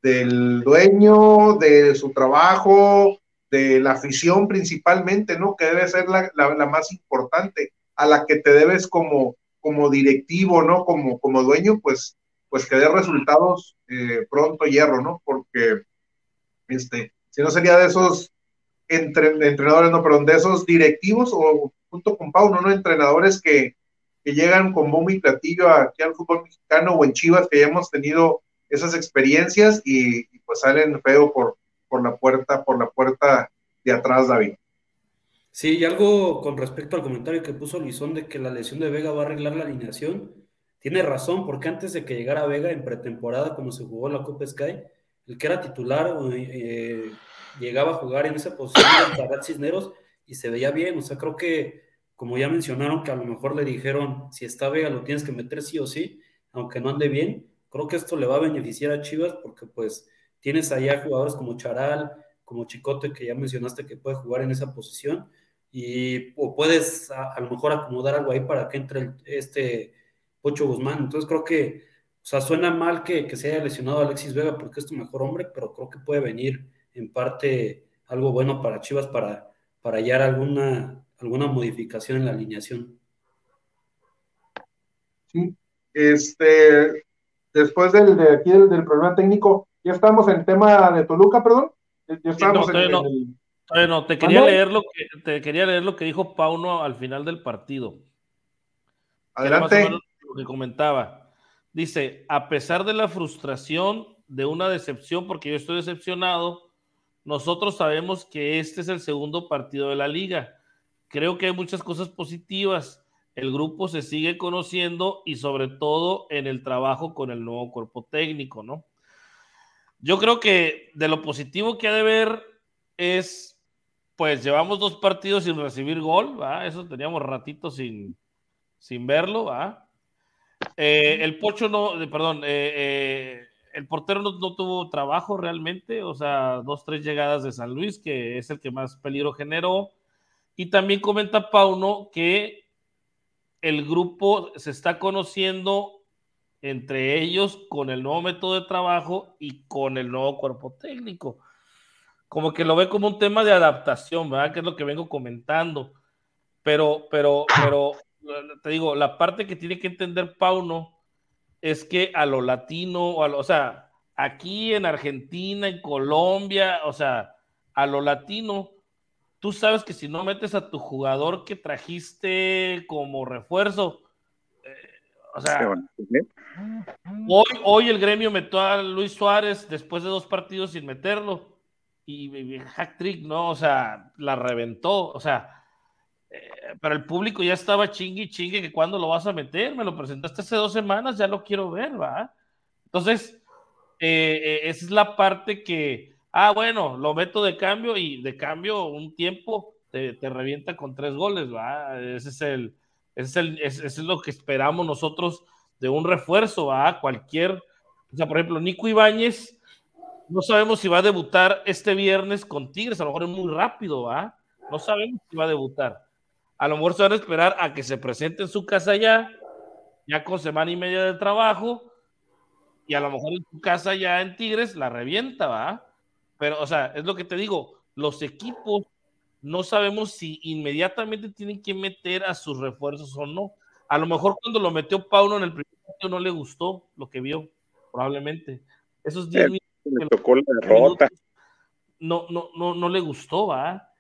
del dueño, de su trabajo, de la afición principalmente, ¿no? Que debe ser la, la, más importante, a la que te debes como, como directivo, ¿no? Como, como dueño, pues, pues que dé resultados eh, pronto, hierro, ¿no? Porque, este, si no sería de esos entre, entrenadores, no, perdón, de esos directivos o junto con Pauno, ¿no? Entrenadores que, que llegan con bombo y platillo aquí al fútbol mexicano o en Chivas, que ya hemos tenido esas experiencias y, y pues salen feo por, por la puerta, por la puerta de atrás, David. Sí, y algo con respecto al comentario que puso Luisón de que la lesión de Vega va a arreglar la alineación. Tiene razón, porque antes de que llegara Vega en pretemporada, como se jugó la Copa Sky, el que era titular eh, llegaba a jugar en esa posición Cisneros y se veía bien. O sea, creo que, como ya mencionaron, que a lo mejor le dijeron, si está Vega lo tienes que meter sí o sí, aunque no ande bien. Creo que esto le va a beneficiar a Chivas porque pues tienes allá jugadores como Charal, como Chicote, que ya mencionaste que puede jugar en esa posición, y o puedes a, lo mejor acomodar algo ahí para que entre este Pocho Guzmán. Entonces creo que, o sea, suena mal que, que se haya lesionado Alexis Vega porque es tu mejor hombre, pero creo que puede venir en parte algo bueno para Chivas para, para hallar alguna, alguna modificación en la alineación. Sí, este, después del, de aquí del, problema técnico, ya estamos en el tema de Toluca, perdón. Ya estamos en, Bueno, te quería leer lo que te quería leer lo que dijo Pauno al final del partido. Adelante. Lo que comentaba. Dice, a pesar de la frustración, de una decepción, porque yo estoy decepcionado, nosotros sabemos que este es el segundo partido de la liga. Creo que hay muchas cosas positivas. El grupo se sigue conociendo y sobre todo en el trabajo con el nuevo cuerpo técnico, ¿no? Yo creo que de lo positivo que ha de ver es, pues llevamos dos partidos sin recibir gol, ¿va? Eso teníamos ratito sin, sin verlo, ¿va? Eh, el Pocho no, perdón, eh, eh el portero no, tuvo trabajo realmente, o sea, dos, tres llegadas de San Luis, que es el que más peligro generó. Y también comenta Pauno que el grupo se está conociendo entre ellos con el nuevo método de trabajo y con el nuevo cuerpo técnico. Como que lo ve como un tema de adaptación, ¿verdad? Que es lo que vengo comentando. Pero, pero, pero, te digo, la parte que tiene que entender Pauno es que a lo latino, o, o sea, aquí en Argentina, en Colombia, o sea, a lo latino, tú sabes que si no metes a tu jugador que trajiste como refuerzo, o sea, hoy, hoy el gremio metió a Luis Suárez después de dos partidos sin meterlo y, y hack trick, ¿no? O sea, la reventó, o sea, eh, para el público ya estaba chingue y chingue que cuando lo vas a meter, me lo presentaste hace dos semanas, ya lo quiero ver, ¿va? Entonces, eh, eh, esa es la parte que, ah, bueno, lo meto de cambio y de cambio un tiempo te, revienta con tres goles, ¿va? Ese es el, es el, es lo que esperamos nosotros de un refuerzo, ¿va? Cualquier, o sea, por ejemplo, Nico Ibáñez, no sabemos si va a debutar este viernes con Tigres, a lo mejor es muy rápido, ¿va? No sabemos si va a debutar a lo mejor se van a esperar a que se presente en su casa ya, ya con semana y media de trabajo, y a lo mejor en su casa ya en Tigres la revienta, ¿va? Pero, o sea, es lo que te digo, los equipos no sabemos si inmediatamente tienen que meter a sus refuerzos o no. A lo mejor cuando lo metió Paulo en el primer partido no le gustó lo que vio, probablemente. Esos 10 minutos. No, no, no, no le gustó, ¿va?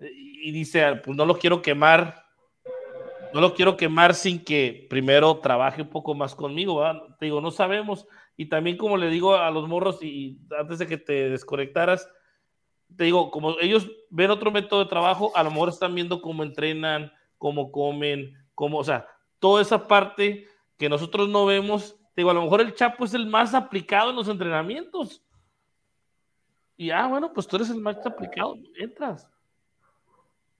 y dice, pues no lo quiero quemar, no lo quiero quemar sin que primero trabaje un poco más conmigo, Te digo, no sabemos. Y también como le digo a los morros, y antes de que te desconectaras, te digo, como ellos ven otro método de trabajo, a lo mejor están viendo cómo entrenan, cómo comen, cómo, o sea, toda esa parte que nosotros no vemos, te digo, a lo mejor el Chapo es el más aplicado en los entrenamientos. Y ah, bueno, pues tú eres el más aplicado, entras.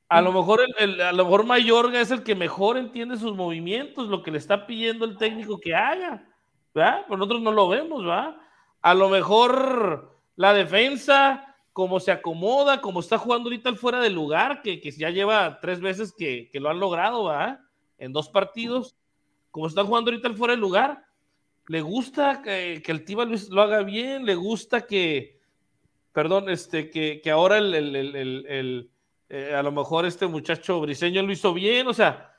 A lo mejor el, a lo mejor Mayorga es el que mejor entiende sus movimientos, lo que le está pidiendo el técnico que haga, ¿verdad? Pero nosotros no lo vemos, ¿verdad? A lo mejor la defensa, como se acomoda, como está jugando ahorita el fuera de lugar, que, que ya lleva tres veces que, que, lo han logrado, ¿verdad? En dos partidos, como está jugando ahorita el fuera de lugar, le gusta que, que el Tiba Luis lo haga bien, le gusta que, perdón, este, que, que ahora el, el, el eh, a lo mejor este muchacho briseño lo hizo bien, o sea,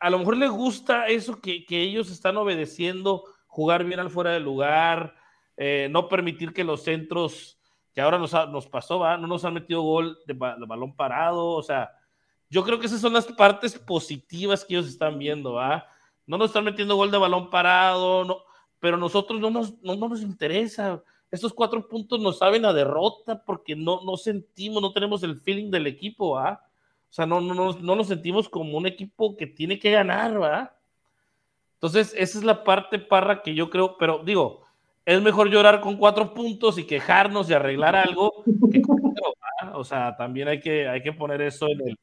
a lo mejor le gusta eso que, ellos están obedeciendo, jugar bien al fuera del lugar, eh, no permitir que los centros, que ahora nos, nos pasó, ¿va? no nos han metido gol de, balón parado, o sea, yo creo que esas son las partes positivas que ellos están viendo, ¿va? No nos están metiendo gol de balón parado, no, pero nosotros no nos, no nos interesa estos cuatro puntos nos saben a derrota porque no, no sentimos, no tenemos el feeling del equipo, ¿ah? O sea, no, no, no, no nos sentimos como un equipo que tiene que ganar, ¿verdad? Entonces, esa es la parte parra que yo creo, pero digo, es mejor llorar con cuatro puntos y quejarnos y arreglar algo que O sea, también hay que, hay que poner eso en el.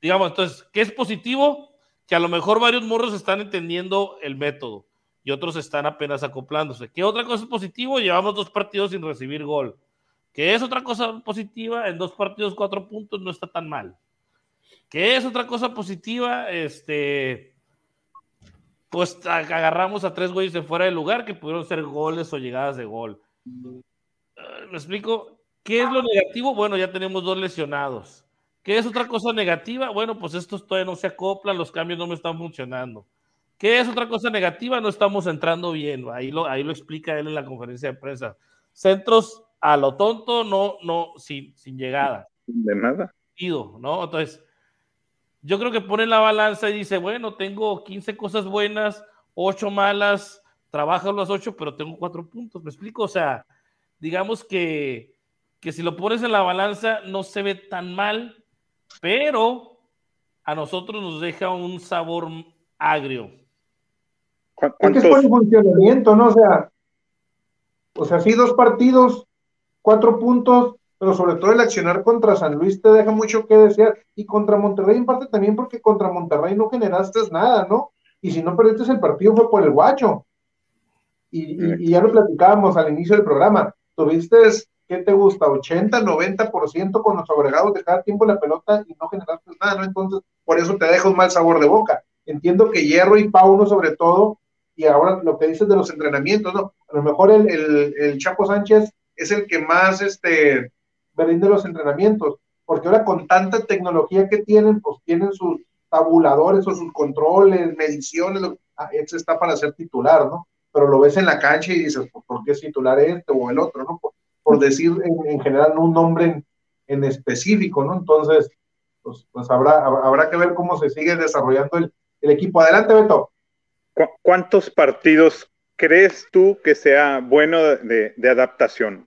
Digamos, entonces, ¿qué es positivo? Que a lo mejor varios morros están entendiendo el método y otros están apenas acoplándose. ¿Qué otra cosa es positivo? Llevamos dos partidos sin recibir gol. ¿Qué es otra cosa positiva? En dos partidos, cuatro puntos no está tan mal. ¿Qué es otra cosa positiva? Este pues agarramos a tres güeyes de fuera del lugar que pudieron ser goles o llegadas de gol. ¿Me explico? ¿Qué es lo negativo? Bueno, ya tenemos dos lesionados. ¿Qué es otra cosa negativa? Bueno, pues estos todavía no se acoplan, los cambios no me están funcionando. ¿Qué es otra cosa negativa? No estamos entrando bien. Ahí lo, ahí lo explica él en la conferencia de prensa. Centros a lo tonto, no, no, sin, sin llegada. De nada. ¿no? Entonces, yo creo que pone la balanza y dice, bueno, tengo 15 cosas buenas, 8 malas, trabajo las 8, pero tengo 4 puntos. ¿Me explico? O sea, digamos que, que si lo pones en la balanza no se ve tan mal, pero a nosotros nos deja un sabor agrio. ¿Cuánto es buen funcionamiento, ¿no? O sea, o sea, sí, dos partidos, cuatro puntos, pero sobre todo el accionar contra San Luis te deja mucho que desear, y contra Monterrey en parte también porque contra Monterrey no generaste nada, ¿no? Y si no perdiste el partido fue por el guacho. Y, ya lo platicábamos al inicio del programa, tuviste, ¿qué te gusta? 80, 90% con los agregados de cada tiempo la pelota y no generaste nada, ¿no? Entonces, por eso te deja un mal sabor de boca. Entiendo que Hierro y Pauno sobre todo, y ahora lo que dices de los entrenamientos, ¿no? A lo mejor el, el, el Chapo Sánchez es el que más, este, de los entrenamientos, porque ahora con tanta tecnología que tienen, pues tienen sus tabuladores o sus controles, mediciones, ah, este está para ser titular, ¿no? Pero lo ves en la cancha y dices, pues, ¿por qué es titular este o el otro, ¿no? Por, decir en, general un nombre en, específico, ¿no? Entonces, pues, pues habrá, habrá que ver cómo se sigue desarrollando el, equipo. Adelante, Beto. ¿Cuántos partidos crees tú que sea bueno de, de adaptación?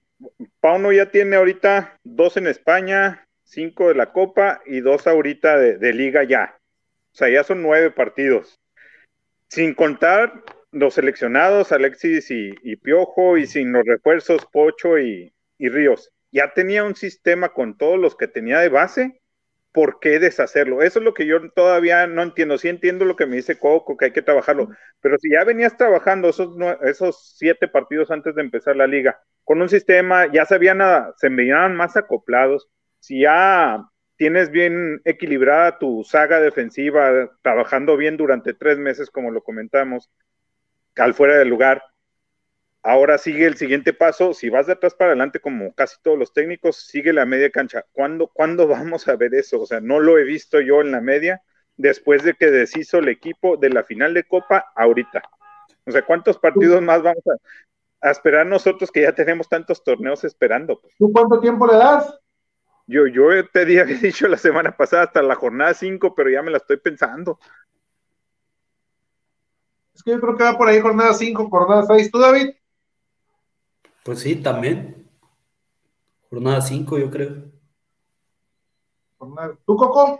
Pauno ya tiene ahorita dos en España, cinco de la Copa y dos ahorita de, Liga ya. O sea, ya son nueve partidos. Sin contar los seleccionados, Alexis y, Piojo, y sin los refuerzos, Pocho y, Ríos. Ya tenía un sistema con todos los que tenía de base ¿por qué deshacerlo? Eso es lo que yo todavía no entiendo. Sí entiendo lo que me dice Coco, que hay que trabajarlo, pero si ya venías trabajando esos siete partidos antes de empezar la liga, con un sistema, ya se nada, se veían más acoplados, si ya tienes bien equilibrada tu saga defensiva, trabajando bien durante tres meses, como lo comentamos, al fuera del lugar, Ahora sigue el siguiente paso, si vas de atrás para adelante como casi todos los técnicos, sigue la media cancha. ¿Cuándo, ¿Cuándo vamos a ver eso? O sea, no lo he visto yo en la media después de que deshizo el equipo de la final de Copa ahorita. O sea, ¿cuántos partidos más vamos a, esperar nosotros que ya tenemos tantos torneos esperando? Pues? ¿Tú cuánto tiempo le das? Yo, yo te había dicho la semana pasada hasta la jornada 5, pero ya me la estoy pensando. Es que yo creo que va por ahí jornada 5, jornada 6. ¿Tú, David? Pues sí, también. Jornada 5, yo creo. ¿Tú, Coco?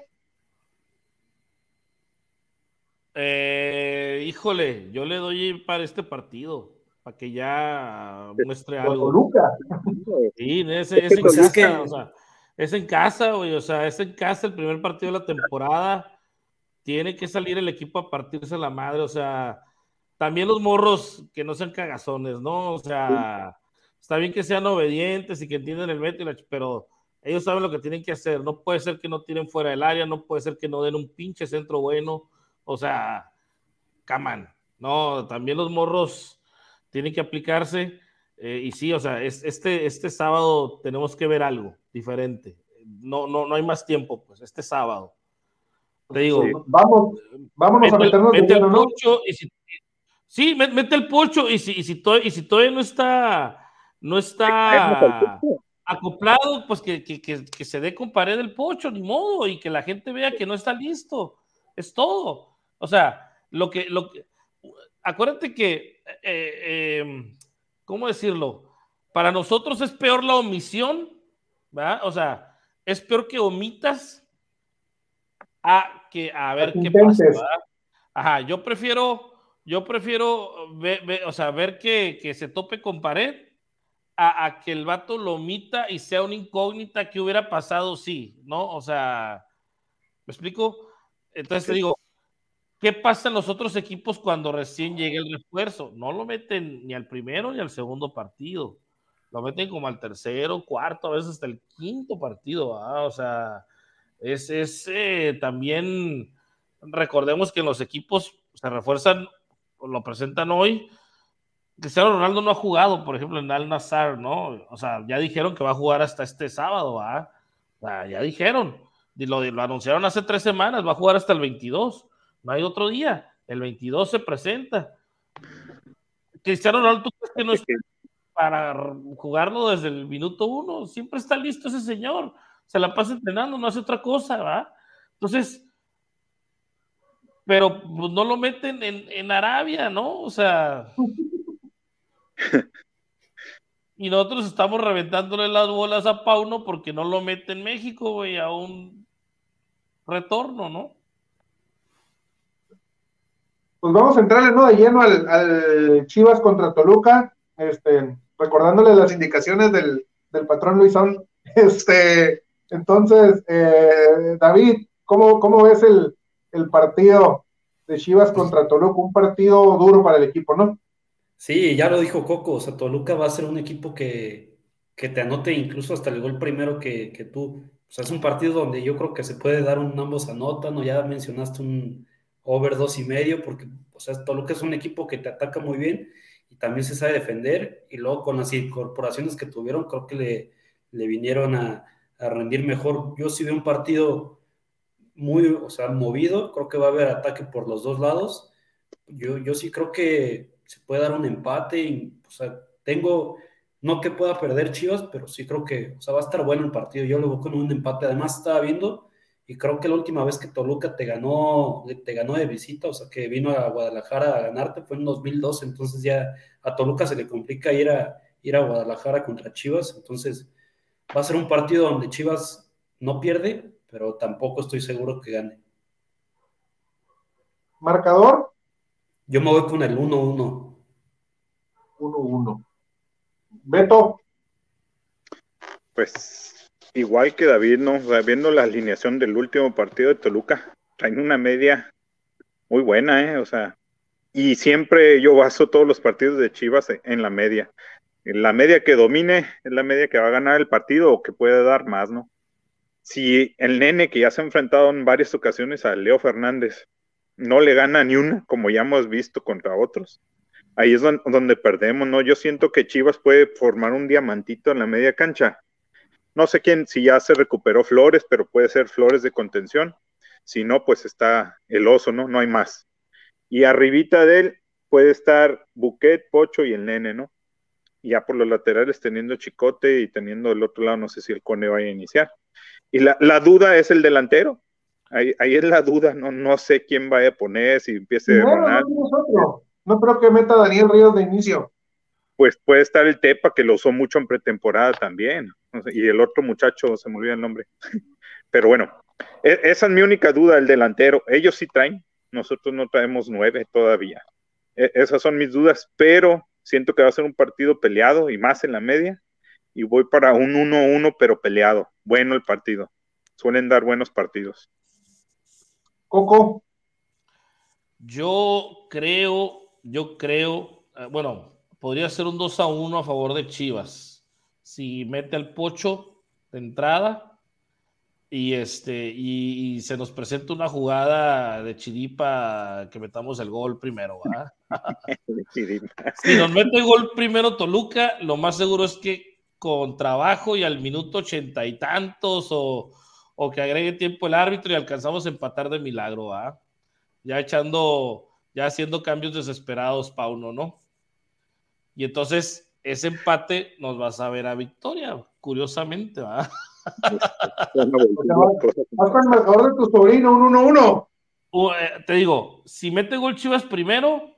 Eh, híjole, yo le doy para este partido, para que ya muestre algo. Luca. Sí, ese, en casa, o sea, es en casa, güey, o sea, es en casa el primer partido de la temporada. Tiene que salir el equipo a partirse la madre, o sea, también los morros que no sean cagazones, ¿no? O sea, Está bien que sean obedientes y que entiendan el método, pero ellos saben lo que tienen que hacer. No puede ser que no tiren fuera del área, no puede ser que no den un pinche centro bueno. O sea, caman. No, también los morros tienen que aplicarse. Eh, y sí, o sea, este, este sábado tenemos que ver algo diferente. No, no, no hay más tiempo, pues, este sábado. Te digo, vamos, vámonos a meternos mete el pocho y si, sí, mete el pocho y si, y si, y si todavía no está no está acoplado, pues que, se dé con pared el pocho, ni modo, y que la gente vea que no está listo. Es todo. O sea, lo que, lo que, acuérdate que, eh, em, ¿cómo decirlo? Para nosotros es peor la omisión, ¿verdad? O sea, es peor que omitas a que a ver qué pasa. ¿verdad? Ajá, yo prefiero, yo prefiero ver, o sea, ver que, que se tope con pared a, a que el vato lo omita y sea una incógnita que hubiera pasado, sí, ¿no? O sea, ¿me explico? Entonces te digo, ¿qué pasa en los otros equipos cuando recién llega el refuerzo? No lo meten ni al primero ni al segundo partido. Lo meten como al tercero, cuarto, a veces hasta el quinto partido. O sea, es, es eh, también, recordemos que los equipos se refuerzan, lo presentan hoy. Cristiano Ronaldo no ha jugado, por ejemplo, en Al Nazar, ¿no? O sea, ya dijeron que va a jugar hasta este sábado, ¿ah? Ya dijeron. Lo anunciaron hace tres semanas, va a jugar hasta el 22. No hay otro día. El 22 se presenta. Cristiano Ronaldo, ¿tú crees que no es para jugarlo desde el minuto uno? Siempre está listo ese señor. Se la pasa entrenando, no hace otra cosa, ¿verdad? Entonces, pero pues, no lo meten en, en Arabia, ¿no? O sea. y nosotros estamos reventándole las bolas a Pauno porque no lo mete en México, güey, a un retorno, ¿no? Pues vamos a entrarle ¿no? de lleno al, Chivas contra Toluca, este, recordándole las indicaciones del, del patrón Luisón. Este, entonces, eh, David, ¿cómo, cómo ves el, el partido de Chivas contra Toluca? Un partido duro para el equipo, ¿no? Sí, ya lo dijo Coco, o sea, Toluca va a ser un equipo que, que te anote incluso hasta el gol primero que, que tú. O sea, es un partido donde yo creo que se puede dar un ambos anotan, o ya mencionaste un over dos y medio, porque, o sea, Toluca es un equipo que te ataca muy bien y también se sabe defender, y luego con las incorporaciones que tuvieron, creo que le, le vinieron a, a rendir mejor. Yo sí veo un partido muy, o sea, movido, creo que va a haber ataque por los dos lados. Yo, yo sí creo que se puede dar un empate, y, o sea, tengo, no que pueda perder Chivas, pero sí creo que, o sea, va a estar bueno el partido. Yo lo veo con un empate. Además, estaba viendo y creo que la última vez que Toluca te ganó, te ganó de visita, o sea, que vino a Guadalajara a ganarte fue en 2012, entonces ya a Toluca se le complica ir a, ir a Guadalajara contra Chivas, entonces va a ser un partido donde Chivas no pierde, pero tampoco estoy seguro que gane. Marcador, Yo me voy con el 1-1. 1-1. Beto, Pues igual que David, ¿no? O sea, viendo la alineación del último partido de Toluca, traen una media muy buena, ¿eh? O sea, y siempre yo baso todos los partidos de Chivas en la media. La media que domine es la media que va a ganar el partido o que puede dar más, ¿no? Si el nene que ya se ha enfrentado en varias ocasiones a Leo Fernández no le gana ni una, como ya hemos visto contra otros, ahí es don- donde perdemos, ¿no? Yo siento que Chivas puede formar un diamantito en la media cancha. No sé quién, si ya se recuperó Flores, pero puede ser Flores de contención. Si no, pues está el oso, ¿no? No hay más. Y arribita de él puede estar Buquet, Pocho y el nene, ¿no? Y ya por los laterales teniendo Chicote y teniendo el otro lado, no sé si el Cone vaya a iniciar. Y la, la duda es el delantero. Ahí, ahí es la duda, no, no sé quién vaya a poner, si empiece no Ronaldo. No creo que meta a Daniel Ríos de inicio. pues puede estar el Tepa, que lo usó mucho en pretemporada también. Y el otro muchacho, se me olvida el nombre. Pero bueno, e- esa es mi única duda, el delantero. Ellos sí traen, nosotros no traemos nueve todavía. E- esas son mis dudas, pero siento que va a ser un partido peleado y más en la media. Y voy para un 1-1, pero peleado. Bueno el partido. Suelen dar buenos partidos. Coco, Yo creo, yo creo, eh, bueno, podría ser un 2 a 1 a favor de Chivas. Si mete al pocho de entrada y este y, y se nos presenta una jugada de chiripa que metamos el gol primero, ¿verdad? Si nos mete gol primero Toluca, lo más seguro es que con trabajo y al minuto ochenta y tantos o, o que agregue tiempo el árbitro y alcanzamos a empatar de milagro, ¿ah? Ya echando, ya haciendo cambios desesperados, Pauno, ¿no? Y entonces ese empate nos va a saber a victoria, curiosamente, ¿va? vas con el marcador de tu sobrino, un 1-1. Uh, eh, te digo, si mete gol Chivas primero,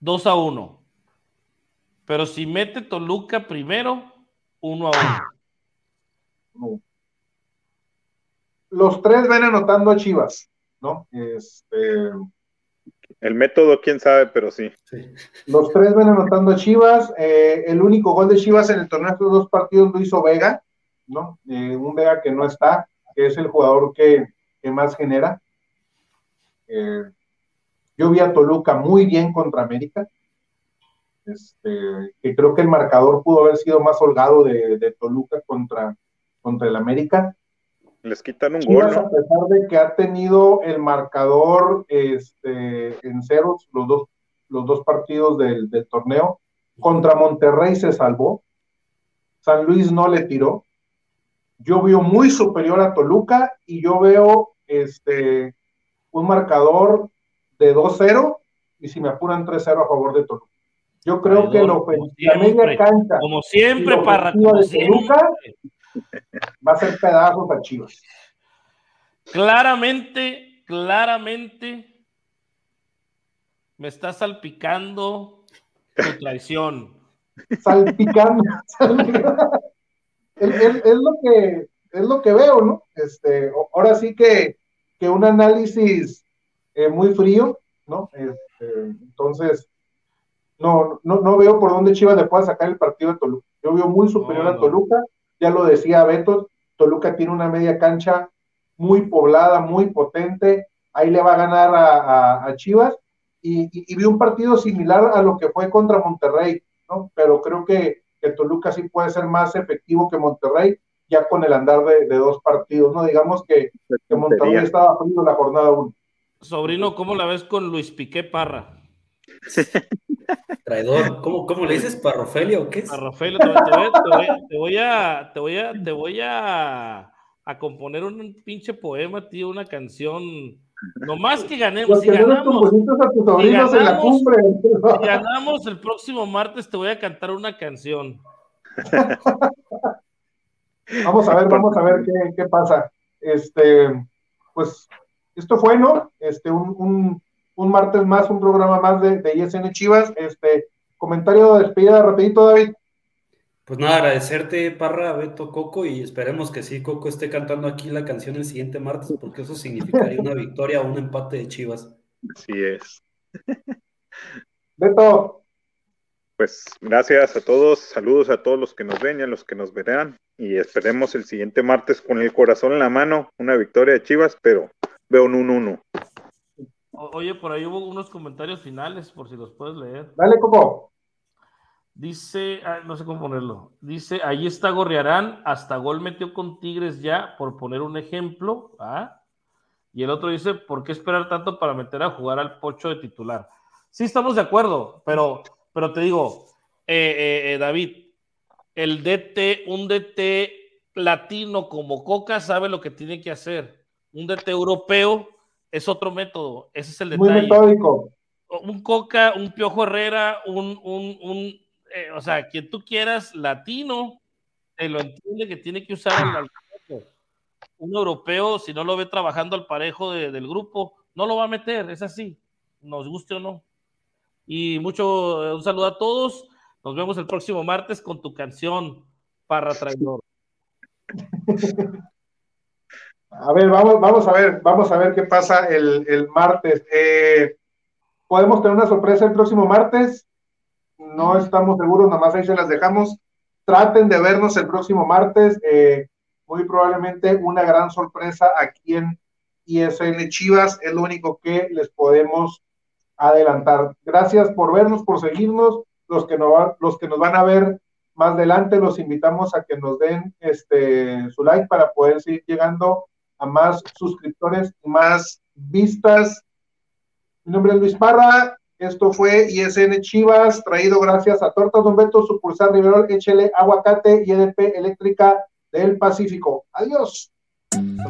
2 a 1. Pero si mete Toluca primero, 1 a 1. Los tres ven anotando a Chivas. ¿no? Este, el método, quién sabe, pero sí. Los tres ven anotando a Chivas. Eh, el único gol de Chivas en el torneo de estos dos partidos lo hizo Vega, ¿no? Eh, un Vega que no está, que es el jugador que, más genera. Eh, yo vi a Toluca muy bien contra América. Este, que creo que el marcador pudo haber sido más holgado de, Toluca contra, contra el América. Les quitan un gol. A pesar de que ha tenido el marcador este, en ceros los dos, los dos partidos del, torneo, contra Monterrey se salvó. San Luis no le tiró. Yo veo muy superior a Toluca y yo veo este, un marcador de 2-0 y si me apuran 3-0 a favor de Toluca. Yo creo que lo, la media cancha, como siempre, para Toluca, va a ser pedazos a Chivas. Claramente, claramente me está salpicando tu traición. Salpicando. es, lo que es lo que veo, ¿no? Este, ahora sí que, que un análisis eh, muy frío, ¿no? Este, entonces, no, no, no veo por dónde Chivas le pueda sacar el partido de Toluca. Yo veo muy superior a Toluca ya lo decía Beto, Toluca tiene una media cancha muy poblada, muy potente, ahí le va a ganar a, Chivas, y, vi un partido similar a lo que fue contra Monterrey, ¿no? Pero creo que, Toluca sí puede ser más efectivo que Monterrey, ya con el andar de, dos partidos, ¿no? Digamos que, que Monterrey estaba frío la jornada 1. Sobrino, ¿cómo la ves con Luis Piqué Parra? Traidor, ¿cómo, cómo le dices? ¿Parrofelio o qué es? Parrofelio, te, voy, a, te voy a, te voy a, a componer un pinche poema, tío, una canción. No más que ganemos. Si ganamos, si ganamos el próximo martes, te voy a cantar una canción. vamos a ver, vamos a ver qué, qué pasa. Este, pues, esto fue, ¿no? Este, un, un un martes más, un programa más de, de ISN Chivas. Este, comentario de despedida rapidito, David. Pues nada, agradecerte, Parra, Beto, Coco, y esperemos que sí, Coco esté cantando aquí la canción el siguiente martes, porque eso significaría una victoria o un empate de Chivas. Así es. Beto. Pues gracias a todos, saludos a todos los que nos ven y a los que nos verán, y esperemos el siguiente martes con el corazón en la mano, una victoria de Chivas, pero veo un 1-1. Oye, por ahí hubo unos comentarios finales, por si los puedes leer. Dale, Coco. Dice, ah, no sé cómo ponerlo. Dice, ahí está Gorriarán, hasta gol metió con Tigres ya, por poner un ejemplo. ¿ah? Y el otro dice, ¿por qué esperar tanto para meter a jugar al pocho de titular? Sí, estamos de acuerdo, pero, pero te digo, eh, eh, eh, David, el DT, un DT latino como Coca sabe lo que tiene que hacer. Un DT europeo es otro método. Ese es el detalle. Muy metódico. Un Coca, un Piojo Herrera, un, un, un eh, o sea, quien tú quieras, latino, te lo entiende que tiene que usar el Un europeo, si no lo ve trabajando al parejo del grupo, no lo va a meter, es así, nos guste o no. Y mucho, un saludo a todos. Nos vemos el próximo martes con tu canción, Parra Traidor. A ver, vamos, vamos a ver, vamos a ver qué pasa el, martes. Eh, Podemos tener una sorpresa el próximo martes. No estamos seguros, nada más ahí se las dejamos. Traten de vernos el próximo martes. Eh, muy probablemente una gran sorpresa aquí en ISN Chivas. Es lo único que les podemos adelantar. Gracias por vernos, por seguirnos. Los que, no, los que nos van a ver más adelante, los invitamos a que nos den este, su like para poder seguir llegando a más suscriptores, más vistas. Mi nombre es Luis Parra, esto fue ISN Chivas, traído gracias a Tortas Don Beto, sucursal Riverol, Échele Aguacate y EDP Eléctrica del Pacífico. Adiós. Hasta